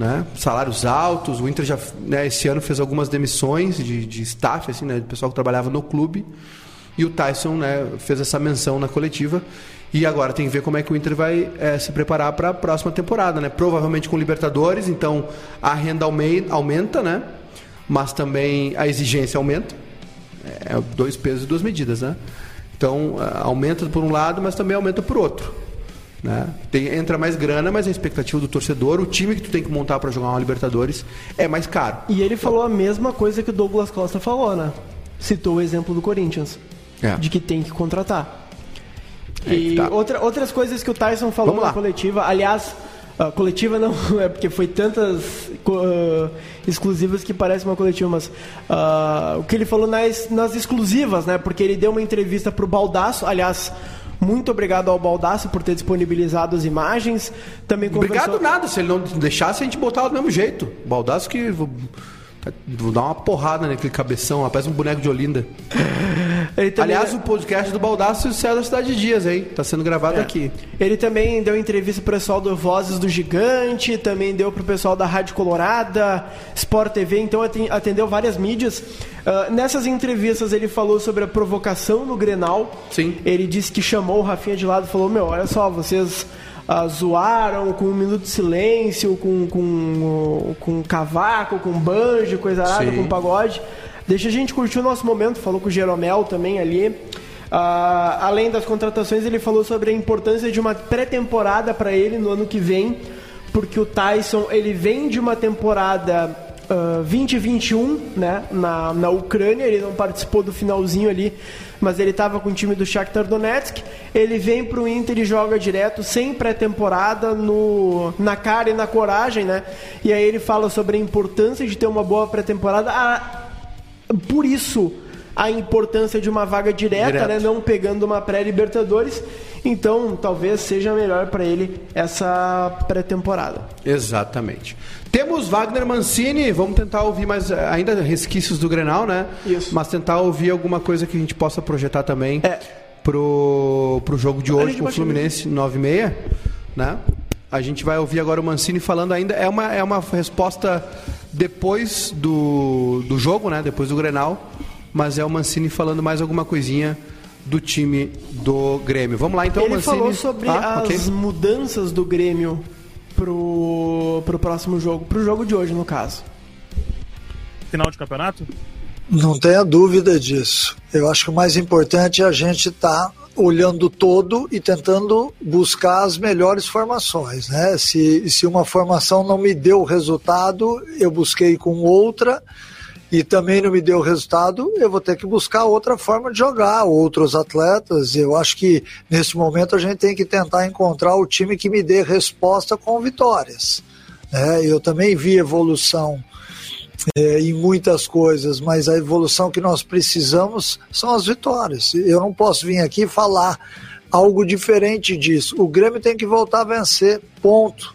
né? Salários altos, o Inter já né, esse ano fez algumas demissões de, de staff, assim, né, de pessoal que trabalhava no clube. E o Tyson né, fez essa menção na coletiva. E agora tem que ver como é que o Inter vai é, se preparar para a próxima temporada, né? Provavelmente com Libertadores, então a renda aumenta, né? Mas também a exigência aumenta. É dois pesos e duas medidas, né? Então aumenta por um lado, mas também aumenta por outro. Né? Tem, entra mais grana, mas a expectativa do torcedor, o time que tu tem que montar para jogar uma Libertadores é mais caro. E ele falou a mesma coisa que o Douglas Costa falou, né? Citou o exemplo do Corinthians, é. de que tem que contratar. É e tá. outra, outras coisas que o Tyson falou na coletiva, aliás, a coletiva não *laughs* é porque foi tantas uh, exclusivas que parece uma coletiva, mas uh, o que ele falou nas, nas exclusivas, né? Porque ele deu uma entrevista para o Baldaço, aliás, muito obrigado ao Baldaço por ter disponibilizado as imagens. Também conversou... Obrigado nada, se ele não deixasse a gente botar do mesmo jeito. Baldaço que Vou dar uma porrada naquele cabeção, parece um boneco de Olinda. *laughs* Aliás, o podcast do Baldaço saiu da Cidade de Dias, hein? Tá sendo gravado é. aqui. Ele também deu entrevista pro pessoal do Vozes do Gigante, também deu pro pessoal da Rádio Colorada, Sport TV, então atendeu várias mídias. Uh, nessas entrevistas ele falou sobre a provocação no Grenal. Sim. Ele disse que chamou o Rafinha de lado e falou: Meu, olha só, vocês uh, zoaram com um minuto de silêncio, com, com, com cavaco, com banjo, coisa nada, com pagode. Deixa a gente curtir o nosso momento, falou com o Jeromel também ali. Uh, além das contratações, ele falou sobre a importância de uma pré-temporada para ele no ano que vem, porque o Tyson ele vem de uma temporada uh, 2021 né, na, na Ucrânia, ele não participou do finalzinho ali mas ele estava com o time do Shakhtar Donetsk. Ele vem para o Inter e joga direto, sem pré-temporada, na cara e na coragem, né? E aí ele fala sobre a importância de ter uma boa pré-temporada. Ah, por isso, a importância de uma vaga direta, Direto. né? Não pegando uma pré-Libertadores. Então, talvez seja melhor para ele essa pré-temporada. Exatamente. Temos Wagner Mancini, vamos tentar ouvir mais, eh, ainda resquícios do Grenal, né? Isso. Mas tentar ouvir alguma coisa que a gente possa projetar também É. pro, pro jogo de hoje com o Fluminense 9 e meia, né? A gente vai ouvir agora o Mancini falando ainda, é uma, é uma resposta depois do, do jogo, né? Depois do Grenal, mas é o Mancini falando mais alguma coisinha do time do Grêmio. Vamos lá então, ele Mancini. falou sobre Ah, as ok. mudanças do Grêmio pro, pro próximo jogo, pro jogo de hoje, no caso. Final de campeonato? Não tenha dúvida disso. Eu acho que o mais importante é a gente estar olhando todo e tentando buscar as melhores formações. Né? Se, se uma formação não me deu resultado, eu busquei com outra e também não me deu resultado, eu vou ter que buscar outra forma de jogar, outros atletas. Eu acho que nesse momento a gente tem que tentar encontrar o time que me dê resposta com vitórias. né? eu também vi evolução é, em muitas coisas, mas a evolução que nós precisamos são as vitórias. Eu não posso vir aqui falar algo diferente disso. O Grêmio tem que voltar a vencer, ponto.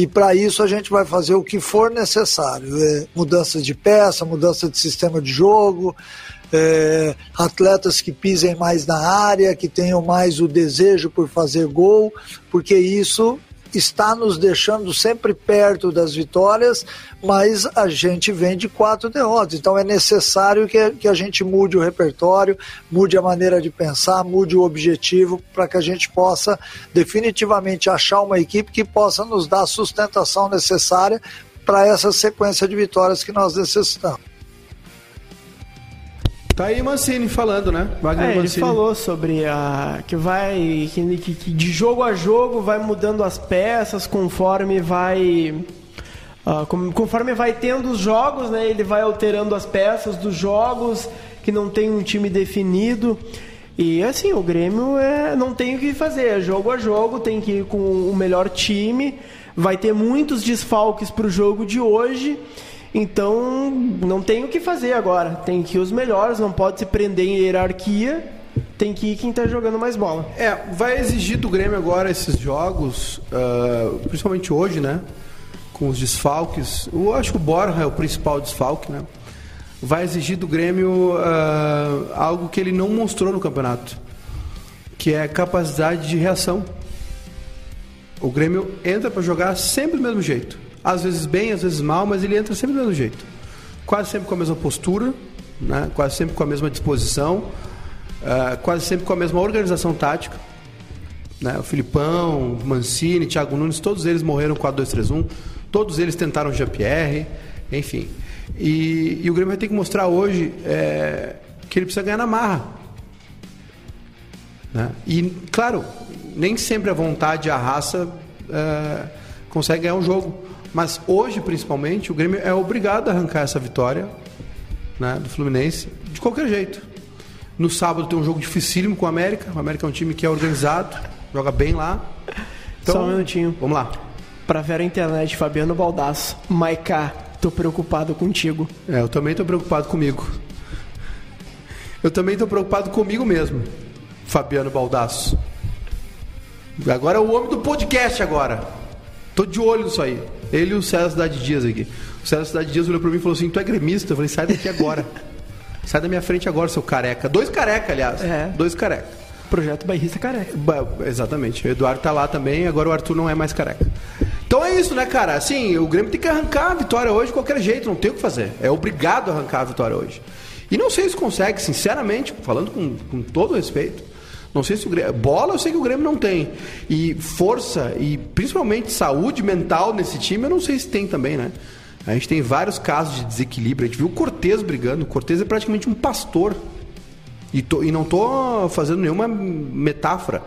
E para isso a gente vai fazer o que for necessário: é, mudança de peça, mudança de sistema de jogo, é, atletas que pisem mais na área, que tenham mais o desejo por fazer gol, porque isso está nos deixando sempre perto das vitórias, mas a gente vem de quatro derrotas. Então é necessário que, que a gente mude o repertório, mude a maneira de pensar, mude o objetivo para que a gente possa definitivamente achar uma equipe que possa nos dar a sustentação necessária para essa sequência de vitórias que nós necessitamos. Tá aí Mancini falando, né? Wagner É, ele Mancini. falou sobre a que vai que, que- que de jogo a jogo vai mudando as peças conforme vai ah, com- conforme vai tendo os jogos, né? Ele vai alterando as peças dos jogos que não tem um time definido. E assim, o Grêmio é, não tem o que fazer, é jogo a jogo, tem que ir com o melhor time. Vai ter muitos desfalques para o jogo de hoje. Então, não tem o que fazer agora. Tem que ir os melhores, não pode se prender em hierarquia. Tem que ir quem tá jogando mais bola. É, vai exigir do Grêmio agora esses jogos, ah, principalmente hoje, né? Com os desfalques. Eu acho que o Borja é o principal desfalque, né? Vai exigir do Grêmio ah, algo que ele não mostrou no campeonato, que é capacidade de reação. O Grêmio entra para jogar sempre do mesmo jeito. Às vezes bem, às vezes mal, mas ele entra sempre do mesmo jeito. Quase sempre com a mesma postura, né? quase sempre com a mesma disposição, ah, quase sempre com a mesma organização tática. Né? O Filipão, Mancini, Thiago Nunes, todos eles morreram 4-2-3-1. Todos eles tentaram Jean-Pierre, enfim. E, e o Grêmio vai ter que mostrar hoje é, que ele precisa ganhar na marra. Né? E, claro, nem sempre a vontade e a raça é, consegue ganhar um jogo. Mas hoje, principalmente, o Grêmio é obrigado a arrancar essa vitória né, do Fluminense de qualquer jeito. No sábado tem um jogo dificílimo com o América. O América é um time que é organizado, joga bem lá. Então, Só um minutinho. Vamos lá. Pra Vera Internet, Fabiano Baldasso. Maiká, tô preocupado contigo. É, eu também estou preocupado comigo. Eu também estou preocupado comigo mesmo, Fabiano Baldasso. Agora é o homem do podcast agora. Tô de olho nisso aí. Ele e o César Cidade Dias aqui. O César Cidade Dias olhou para mim e falou assim: Tu é gremista? Eu falei: Sai daqui agora. Sai da minha frente agora, seu careca. Dois careca, aliás. É. Dois careca. Projeto Bairrista Careca. Ba- Exatamente. O Eduardo tá lá também, agora o Arthur não é mais careca. Então é isso, né, cara? Assim, o Grêmio tem que arrancar a vitória hoje de qualquer jeito, não tem o que fazer. É obrigado a arrancar a vitória hoje. E não sei se consegue, sinceramente, falando com, com todo respeito. Não sei se o Grêmio. Bola eu sei que o Grêmio não tem. E força e principalmente saúde mental nesse time, eu não sei se tem também, né? A gente tem vários casos de desequilíbrio. A gente viu o Cortez brigando. O Cortez é praticamente um pastor. E, tô- e não estou fazendo nenhuma metáfora.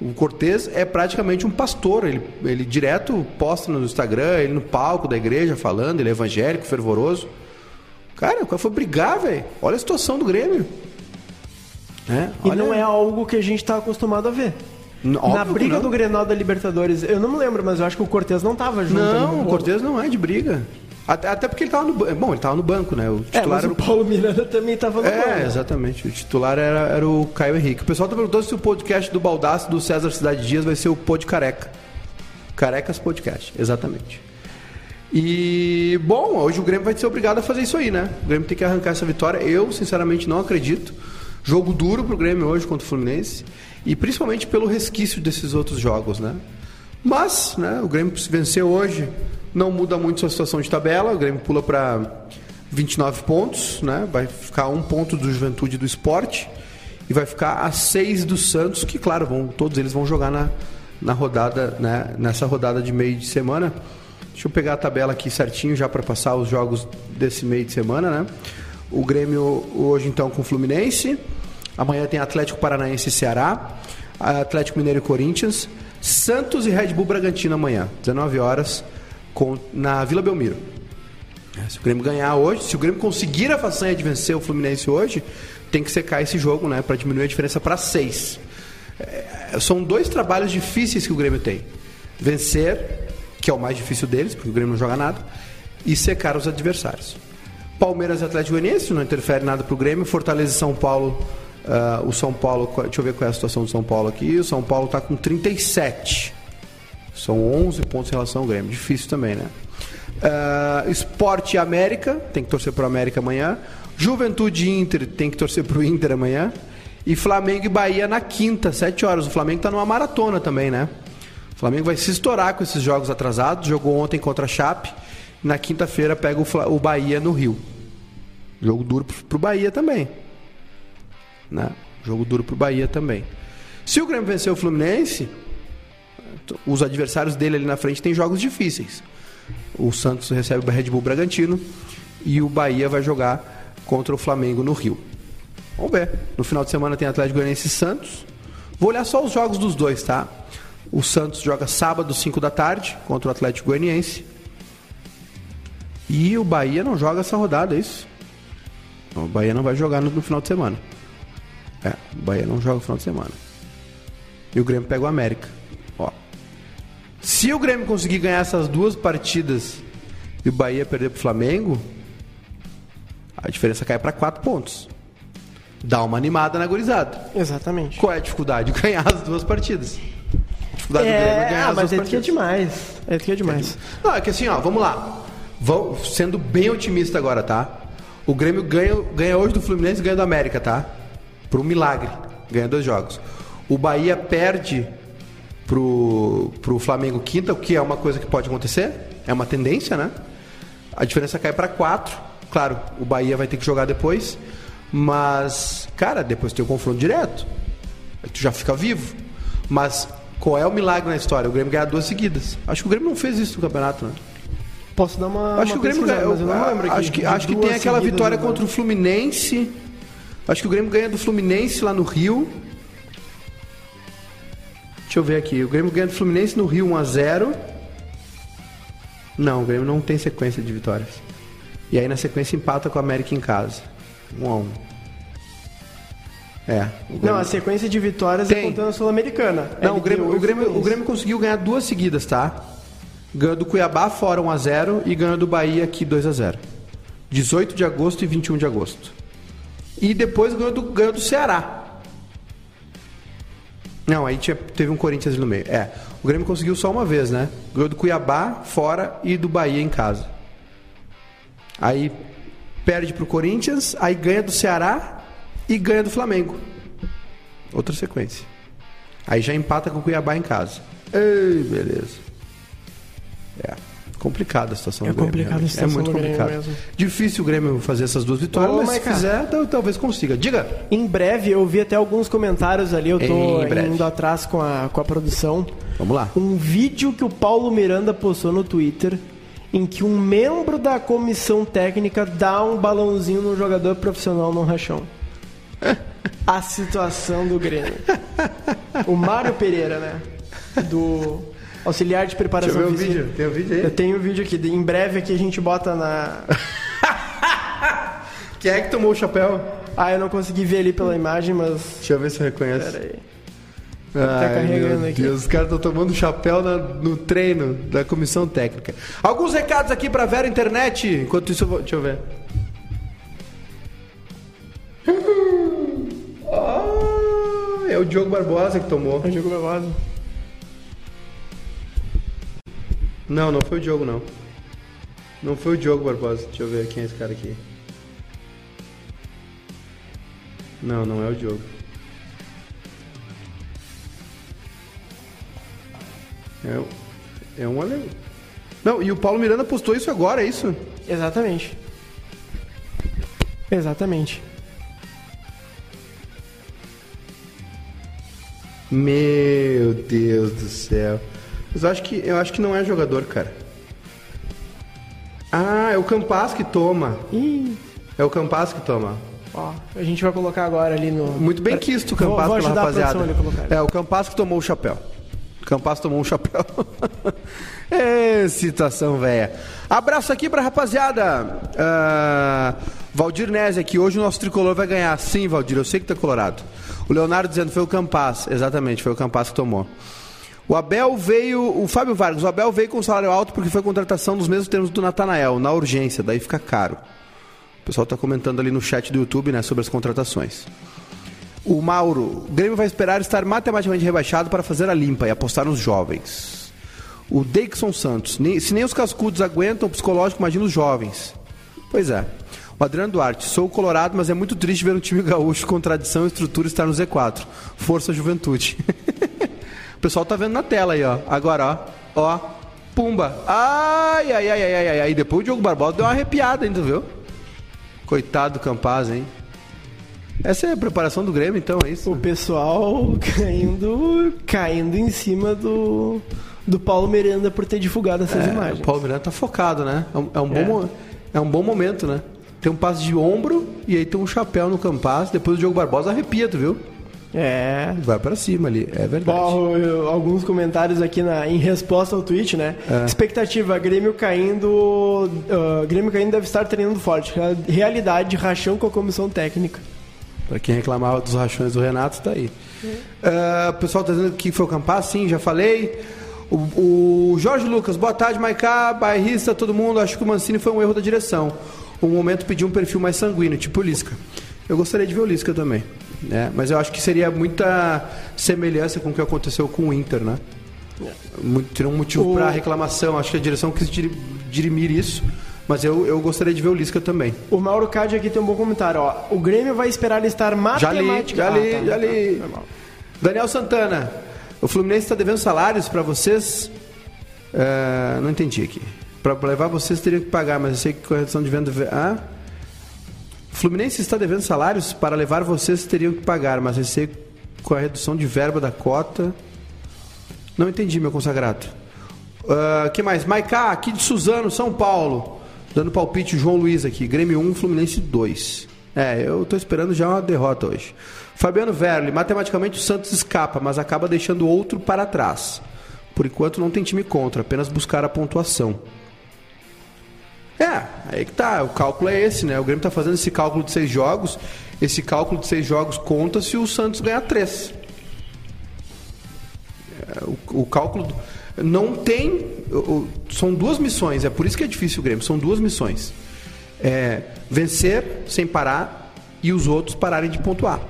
O Cortez é praticamente um pastor. Ele, ele direto posta no Instagram, ele no palco da igreja falando, ele é evangélico, fervoroso. Cara, o cara foi brigar, velho. Olha a situação do Grêmio. É, E olha- não é algo que a gente tá acostumado a ver. Óbvio Na briga do Grenal da Libertadores, eu não me lembro, mas eu acho que o Cortez não tava junto. Não, o. Cortez não é de briga. Até, até porque ele tava no banco. Bom, ele tava no banco, né? O É, titular mas era o Paulo Miranda também estava no É, banco. exatamente. O titular era, era o Caio Henrique. O pessoal tá perguntando se o podcast do Baldaço do César Cidade Dias vai ser o Pod Careca. Carecas Podcast, exatamente. E, bom, hoje o Grêmio vai ser obrigado a fazer isso aí, né? O Grêmio tem que arrancar essa vitória. Eu, sinceramente, não acredito. Jogo duro pro Grêmio hoje contra o Fluminense. E principalmente pelo resquício desses outros jogos, né? Mas, né, o Grêmio se vencer hoje não muda muito sua situação de tabela. O Grêmio pula para 29 pontos, né? Vai ficar um ponto do Juventude do Esporte. E vai ficar a seis do Santos, que, claro, vão, todos eles vão jogar na, na rodada, né, nessa rodada de meio de semana. Deixa eu pegar a tabela aqui certinho já para passar os jogos desse meio de semana, né? O Grêmio hoje então com o Fluminense. Amanhã tem Atlético Paranaense e Ceará, Atlético Mineiro e Corinthians, Santos e Red Bull Bragantino amanhã, 19 horas, com, na Vila Belmiro. É, Se o Grêmio ganhar hoje, se o Grêmio conseguir a façanha de vencer o Fluminense hoje, tem que secar esse jogo, né, para diminuir a diferença para seis. É, são dois trabalhos difíceis que o Grêmio tem: vencer, que é o mais difícil deles, porque o Grêmio não joga nada, e secar os adversários. Palmeiras e Atlético Goianiense não interfere nada para o Grêmio. Fortaleza e São Paulo. ah, o São Paulo, deixa eu ver qual é a situação do São Paulo aqui. O São Paulo está com 37. São 11 pontos em relação ao Grêmio. Difícil também, né? Uh, Esporte e América, tem que torcer para o América amanhã. Juventude Inter, tem que torcer para o Inter amanhã. E Flamengo e Bahia na quinta, 7 horas. O Flamengo está numa maratona também, né? O Flamengo vai se estourar com esses jogos atrasados. Jogou ontem contra a Chape. Na quinta-feira pega o, o Bahia no Rio. Jogo duro pro Bahia também. Né? Jogo duro pro Bahia também. Se o Grêmio vencer o Fluminense, os adversários dele ali na frente têm jogos difíceis. O Santos recebe o Red Bull Bragantino e o Bahia vai jogar contra o Flamengo no Rio. Vamos ver. No final de semana tem Atlético Goianiense e Santos. Vou olhar só os jogos dos dois, tá? O Santos joga sábado, 5 da tarde, contra o Atlético Goianiense. E o Bahia não joga essa rodada, é isso? O Bahia não vai jogar no, no final de semana. É, o Bahia não joga no final de semana. E o Grêmio pega o América. Ó. Se o Grêmio conseguir ganhar essas duas partidas e o Bahia perder pro Flamengo, a diferença cai para 4 pontos. Dá uma animada na gurizada. Exatamente. Qual é a dificuldade? *laughs* Ganhar as duas partidas. A dificuldade do Grêmio é É, ganhar ah, as mas duas é que é partidas. demais. É que é demais. Não, é que assim, ó, vamos lá. Vão, sendo bem otimista agora, tá? O Grêmio ganha, ganha hoje do Fluminense e ganha do América, tá? Por um milagre. Ganha dois jogos. O Bahia perde pro, pro Flamengo quinta, o que é uma coisa que pode acontecer. É uma tendência, né? A diferença cai para quatro. Claro, o Bahia vai ter que jogar depois. Mas, cara, depois tem o confronto direto. Aí tu já fica vivo. Mas qual é o milagre na história? O Grêmio ganhar duas seguidas. Acho que o Grêmio não fez isso no campeonato, né? Posso dar uma. Acho uma que o Grêmio mas eu não lembro aqui acho que, de acho que tem aquela vitória no contra o Fluminense. Acho que o Grêmio ganha do Fluminense lá no Rio. Deixa eu ver aqui. O Grêmio ganha do Fluminense no Rio 1x0. Não, o Grêmio não tem sequência de vitórias. E aí na sequência empata com o América em casa. 1x1. É. o Não, a sequência de vitórias é Tem. contando a Sul-Americana. não, o LDU Grêmio, o, Grêmio, o. Grêmio conseguiu ganhar duas seguidas, tá? Ganhou do Cuiabá fora 1x0 e ganhou do Bahia aqui 2x0. 18 de agosto e 21 de agosto. E depois ganhou do, ganhou do Ceará. Não, aí tinha, teve um Corinthians ali no meio. É, o Grêmio conseguiu só uma vez, né? Ganhou do Cuiabá fora e do Bahia em casa. Aí perde pro Corinthians, aí ganha do Ceará e ganha do Flamengo. Outra sequência. Aí já empata com o Cuiabá em casa. Ei, beleza. É. Complicada a situação É do Grêmio. complicada a situação É muito complicado. mesmo. Difícil o Grêmio fazer essas duas vitórias, Ô, mas se Maiká. fizer, tal- talvez consiga. Diga. Em breve, eu vi até alguns comentários ali, eu tô indo atrás com a, com a produção. Vamos lá. Um vídeo que o Paulo Miranda postou no Twitter em que um membro da comissão técnica dá um balãozinho num jogador profissional no rachão. *laughs* A situação do Grêmio. O Mário Pereira, né? Do auxiliar de preparação Deixa eu ver o física. vídeo. Tem o vídeo aí? Eu tenho o vídeo aqui. Em breve aqui a gente bota na. *laughs* Quem é que tomou o chapéu? Ah, eu não consegui ver ali pela imagem, mas. Deixa eu ver se eu reconheço. Pera aí. Ai, carregando meu aqui. Deus, os caras estão tomando chapéu na- no treino da comissão técnica. Alguns recados aqui pra Vera Internet. Enquanto isso, eu vou. Deixa eu ver. *laughs* Ah, é o Diogo Barbosa que tomou. É o jogo Barbosa. Não, não foi o Diogo, não. Não foi o Diogo Barbosa. Deixa eu ver quem é esse cara aqui. Não, não é o Diogo. É, é um alemão. Não, e o Paulo Miranda postou isso agora, é isso? Exatamente. Exatamente. Meu Deus do céu. Mas eu acho que, eu acho que não é jogador, cara. Ah, é o Campas que toma. Ih, É o Campas que toma. ó, a gente vai colocar agora ali no. Muito bem quisto o Campas pela rapaziada. É, o Campas que tomou o chapéu. O Campas tomou um chapéu. *laughs* é, situação velha. Abraço aqui pra rapaziada. Ah, Valdir Nézia aqui. Hoje o nosso tricolor vai ganhar. Sim, Valdir, eu sei que tá colorado. O Leonardo dizendo foi o Campas. Exatamente, foi o Campas que tomou. O Abel veio, o Fábio Vargas, o Abel veio com salário alto porque foi contratação nos mesmos termos do Natanael, na urgência, daí fica caro. O pessoal está comentando ali no chat do YouTube, né, sobre as contratações. O Mauro, o Grêmio vai esperar estar matematicamente rebaixado para fazer a limpa e apostar nos jovens. O Deixon Santos, se nem os cascudos aguentam o psicológico, imagina os jovens. Pois é. O Adriano Duarte, sou colorado, mas é muito triste ver um time gaúcho com tradição e estrutura estar no Z4. Força Juventude. *laughs* o pessoal tá vendo na tela aí, ó. Agora, ó. Ó. Pumba. Ai, ai, ai, ai, ai, ai. Depois o Diogo Barbosa deu uma arrepiada ainda, viu? Coitado do Campaz, hein? Essa é a preparação do Grêmio, então, é isso? O pessoal *laughs* caindo, caindo em cima do, do Paulo Miranda por ter divulgado essas É, imagens. o Paulo Miranda tá focado, né? É um, é um É. Bom, mo- é um bom momento, né? Tem um passe de ombro e aí tem um chapéu no Campaz. Depois o Diogo Barbosa arrepia, tu viu? É. Vai pra cima ali, é verdade. Bom, alguns comentários aqui na, em resposta ao tweet, né? É. Expectativa, Grêmio caindo. ah, Grêmio caindo deve estar treinando forte. Realidade, rachão com a comissão técnica. Pra quem reclamava dos rachões do Renato, tá aí. Ah, o pessoal tá dizendo que foi o Campaz, sim, já falei. O, o Jorge Lucas, boa tarde, Maiká, bairrista, todo mundo. Acho que o Mancini foi um erro da direção. O momento pediu um perfil mais sanguíneo, tipo o Lisca. Eu gostaria de ver o Lisca também. Né? Mas eu acho que seria muita semelhança com o que aconteceu com o Inter, né? Teria um motivo O- para reclamação. Acho que a direção quis dir- dirimir isso. Mas eu, eu gostaria de ver o Lisca também. O Mauro Cade aqui tem um bom comentário, ó. O Grêmio vai esperar estar Já li, já li, Ah, tá, já tá, li. Daniel Santana, o Fluminense está devendo salários para vocês? É, não entendi aqui. Para levar vocês teriam que pagar, mas eu sei que correção de venda. Ah? Fluminense está devendo salários para levar vocês teriam que pagar, mas sei com a redução de verba da cota. Não entendi, meu consagrado. Ah, que mais? Maiká, aqui de Suzano, São Paulo. Dando palpite, João Luiz aqui. Grêmio 1, Fluminense 2. É, eu tô esperando já uma derrota hoje. Fabiano Verli, matematicamente o Santos escapa, mas acaba deixando outro para trás. Por enquanto não tem time contra, apenas buscar a pontuação. É, aí que tá, o cálculo é esse, né? O Grêmio tá fazendo esse cálculo de seis jogos. Esse cálculo de seis jogos conta se o Santos ganhar três. É, o, o cálculo. Não tem. o- o- são duas missões, é por isso que é difícil o Grêmio. São duas missões: É, vencer sem parar e os outros pararem de pontuar.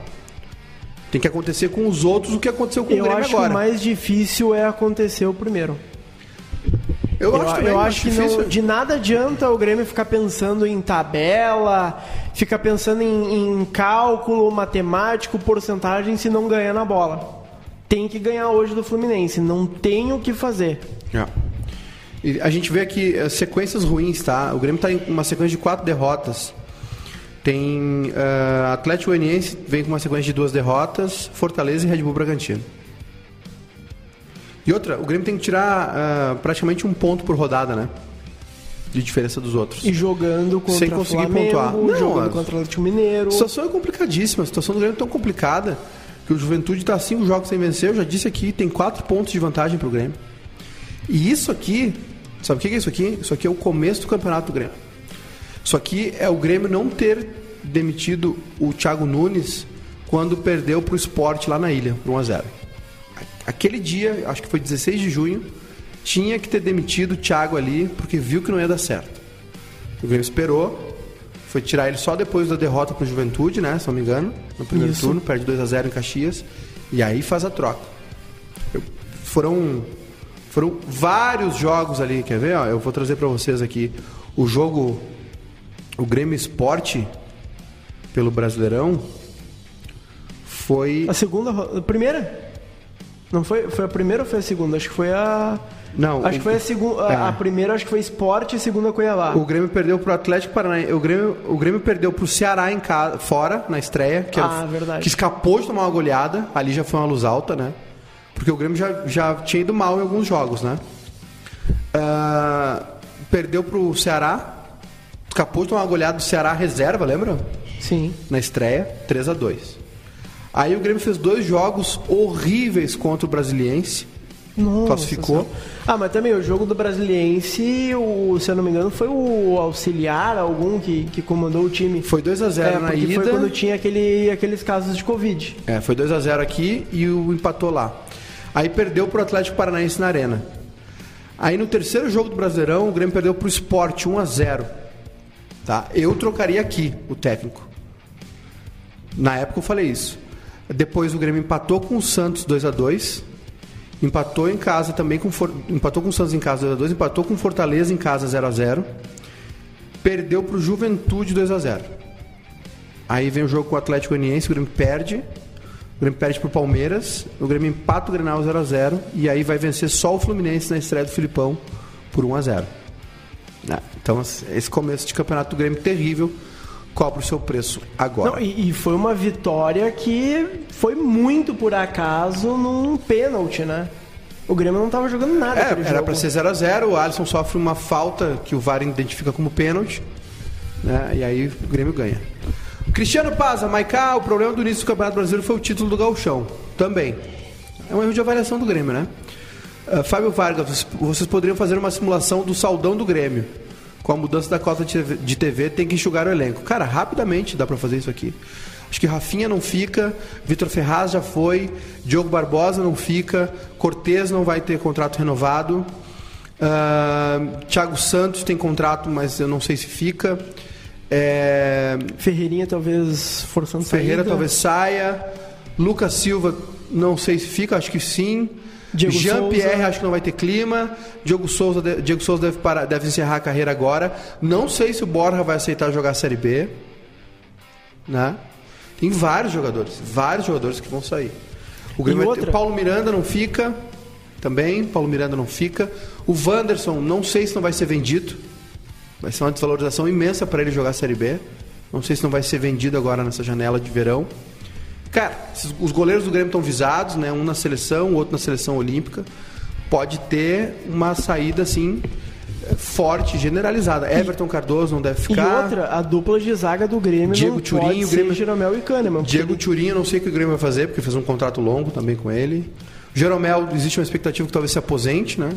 Tem que acontecer com os outros o que aconteceu com o Eu Grêmio acho agora. que o mais difícil é acontecer o primeiro. Eu, Eu, acho também eu acho que não, de nada adianta o Grêmio ficar pensando em tabela, ficar pensando em, em cálculo matemático, porcentagem, se não ganhar na bola. Tem que ganhar hoje do Fluminense, não tem o que fazer. É. E a gente vê aqui eh, sequências ruins, tá? O Grêmio está em uma sequência de quatro derrotas. Tem eh, Atlético Goianiense vem com uma sequência de duas derrotas, Fortaleza e Red Bull Bragantino. E outra, o Grêmio tem que tirar ah, praticamente um ponto por rodada, né? De diferença dos outros. E jogando contra Sem conseguir Flamengo, pontuar. Não, jogando contra o Atlético Mineiro. A situação é complicadíssima. A situação do Grêmio é tão complicada que o Juventude está cinco jogos sem vencer. Eu já disse aqui, tem quatro pontos de vantagem para o Grêmio. E isso aqui, sabe o que é isso aqui? Isso aqui é o começo do campeonato do Grêmio. Isso aqui é o Grêmio não ter demitido o Thiago Nunes quando perdeu para o esporte lá na ilha, por 1x0. Aquele dia, acho que foi 16 de junho, tinha que ter demitido o Thiago ali, porque viu que não ia dar certo. O Grêmio esperou, foi tirar ele só depois da derrota para o Juventude, né? Se não me engano, no primeiro Isso. turno, perde 2 a 0 em Caxias, e aí faz a troca. Eu- foram foram vários jogos ali, quer ver? Ó, eu vou trazer para vocês aqui o jogo o Grêmio Esporte pelo Brasileirão foi A segunda, a primeira? Não foi, foi a primeira ou foi a segunda? Acho que foi a. Não, Acho o- que foi a segunda. é. A primeira acho que foi Esporte e a segunda Cuiabá. O Grêmio perdeu pro Atlético Paranaense. O Grêmio, o Grêmio perdeu pro Ceará em casa, fora, na estreia. Que, era- Ah, verdade. que escapou de tomar uma goleada. Ali já foi uma luz alta, né? Porque o Grêmio já, já tinha ido mal em alguns jogos, né? Ah, perdeu pro Ceará. Escapou de tomar uma goleada do Ceará reserva, lembra? Sim. Na estreia, 3 a 2 Aí o Grêmio fez dois jogos horríveis contra o Brasiliense. Nossa Classificou. Senhora. Ah, mas também o jogo do Brasiliense, o, se eu não me engano, foi o auxiliar, algum que, que comandou o time. Foi 2 a 0 é, na ida. foi quando tinha aquele, aqueles casos de Covid. É, foi 2 a 0 aqui e o empatou lá. Aí perdeu pro Atlético Paranaense na Arena. Aí no terceiro jogo do Brasileirão, o Grêmio perdeu pro Sport 1 a 0. Tá? Eu trocaria aqui o técnico. Na época eu falei isso. Depois o Grêmio empatou com o Santos 2 a 2. Empatou em casa também com empatou com o Santos em casa 2 a 2, empatou com o Fortaleza em casa 0 a 0. Perdeu pro Juventude 2 a 0. Aí vem o jogo com o Atlético Goianiense, o Grêmio perde. O Grêmio perde pro Palmeiras, o Grêmio empata o Grenal 0 a 0 e aí vai vencer só o Fluminense na estreia do Filipão por 1 a 0. Né? Então esse começo de campeonato do Grêmio terrível cobra o seu preço agora. Não, e, e foi uma vitória que foi muito por acaso num pênalti, né? O Grêmio não tava jogando nada. É, era para ser 0 a 0 o Alisson sofre uma falta que o VAR identifica como pênalti, né? e aí o Grêmio ganha. Cristiano Paza, Maiká, o problema do início do Campeonato Brasileiro foi o título do Gauchão. Também. É um erro de avaliação do Grêmio, né? Ah, Fábio Vargas, vocês- vocês poderiam fazer uma simulação do saldão do Grêmio. Com a mudança da cota de TV, tem que enxugar o elenco. Cara, rapidamente dá pra fazer isso aqui. Acho que Rafinha não fica, Vitor Ferraz já foi, Diogo Barbosa não fica, Cortez não vai ter contrato renovado, ah, Thiago Santos tem contrato, mas eu não sei se fica. É, Ferreirinha talvez forçando Ferreira saída. talvez saia. Lucas Silva, não sei se fica, acho que sim. Jean-Pierre, acho que não vai ter clima. Diego Souza, Diego Souza deve, parar- deve encerrar a carreira agora. Não sei se o Borja vai aceitar jogar a Série B. Né? Tem vários jogadores, vários jogadores que vão sair. O Grêmio ter-? Paulo Miranda não fica também. Paulo Miranda não fica. O Wanderson, não sei se não vai ser vendido. Vai ser uma desvalorização imensa para ele jogar a Série B. Não sei se não vai ser vendido agora nessa janela de verão. Cara, os goleiros do Grêmio estão visados, né? Um na seleção, o outro na seleção olímpica. Pode ter uma saída assim forte, generalizada. Everton Cardoso não deve E ficar. outra, a dupla de zaga do Grêmio Diego não Turim, pode Grêmio- Jeromel e Kahneman. Diego ele- eu não sei o que o Grêmio vai fazer, porque fez um contrato longo também com ele. Jeromel, existe uma expectativa que talvez se aposente, né?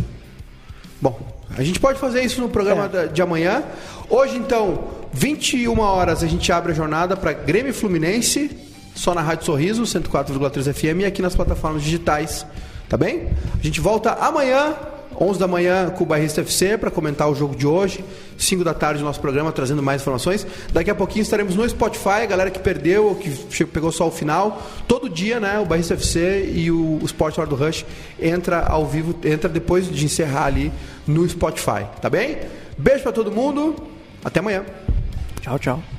Bom, a gente pode fazer isso no programa É. de amanhã. Hoje, então, 21 horas, a gente abre a jornada para Grêmio e Fluminense, só na Rádio Sorriso, 104,3 FM e aqui nas plataformas digitais. Tá bem? A gente volta amanhã, 11 da manhã, com o Bairrista FC, para comentar o jogo de hoje. 5 da tarde, nosso programa, trazendo mais informações. Daqui a pouquinho estaremos no Spotify, a galera que perdeu, ou que pegou só o final. Todo dia, né? O Bairrista FC e o, Sport do Rush entra ao vivo, entra depois de encerrar ali no Spotify. Tá bem? Beijo para todo mundo. Até amanhã. Tchau, tchau.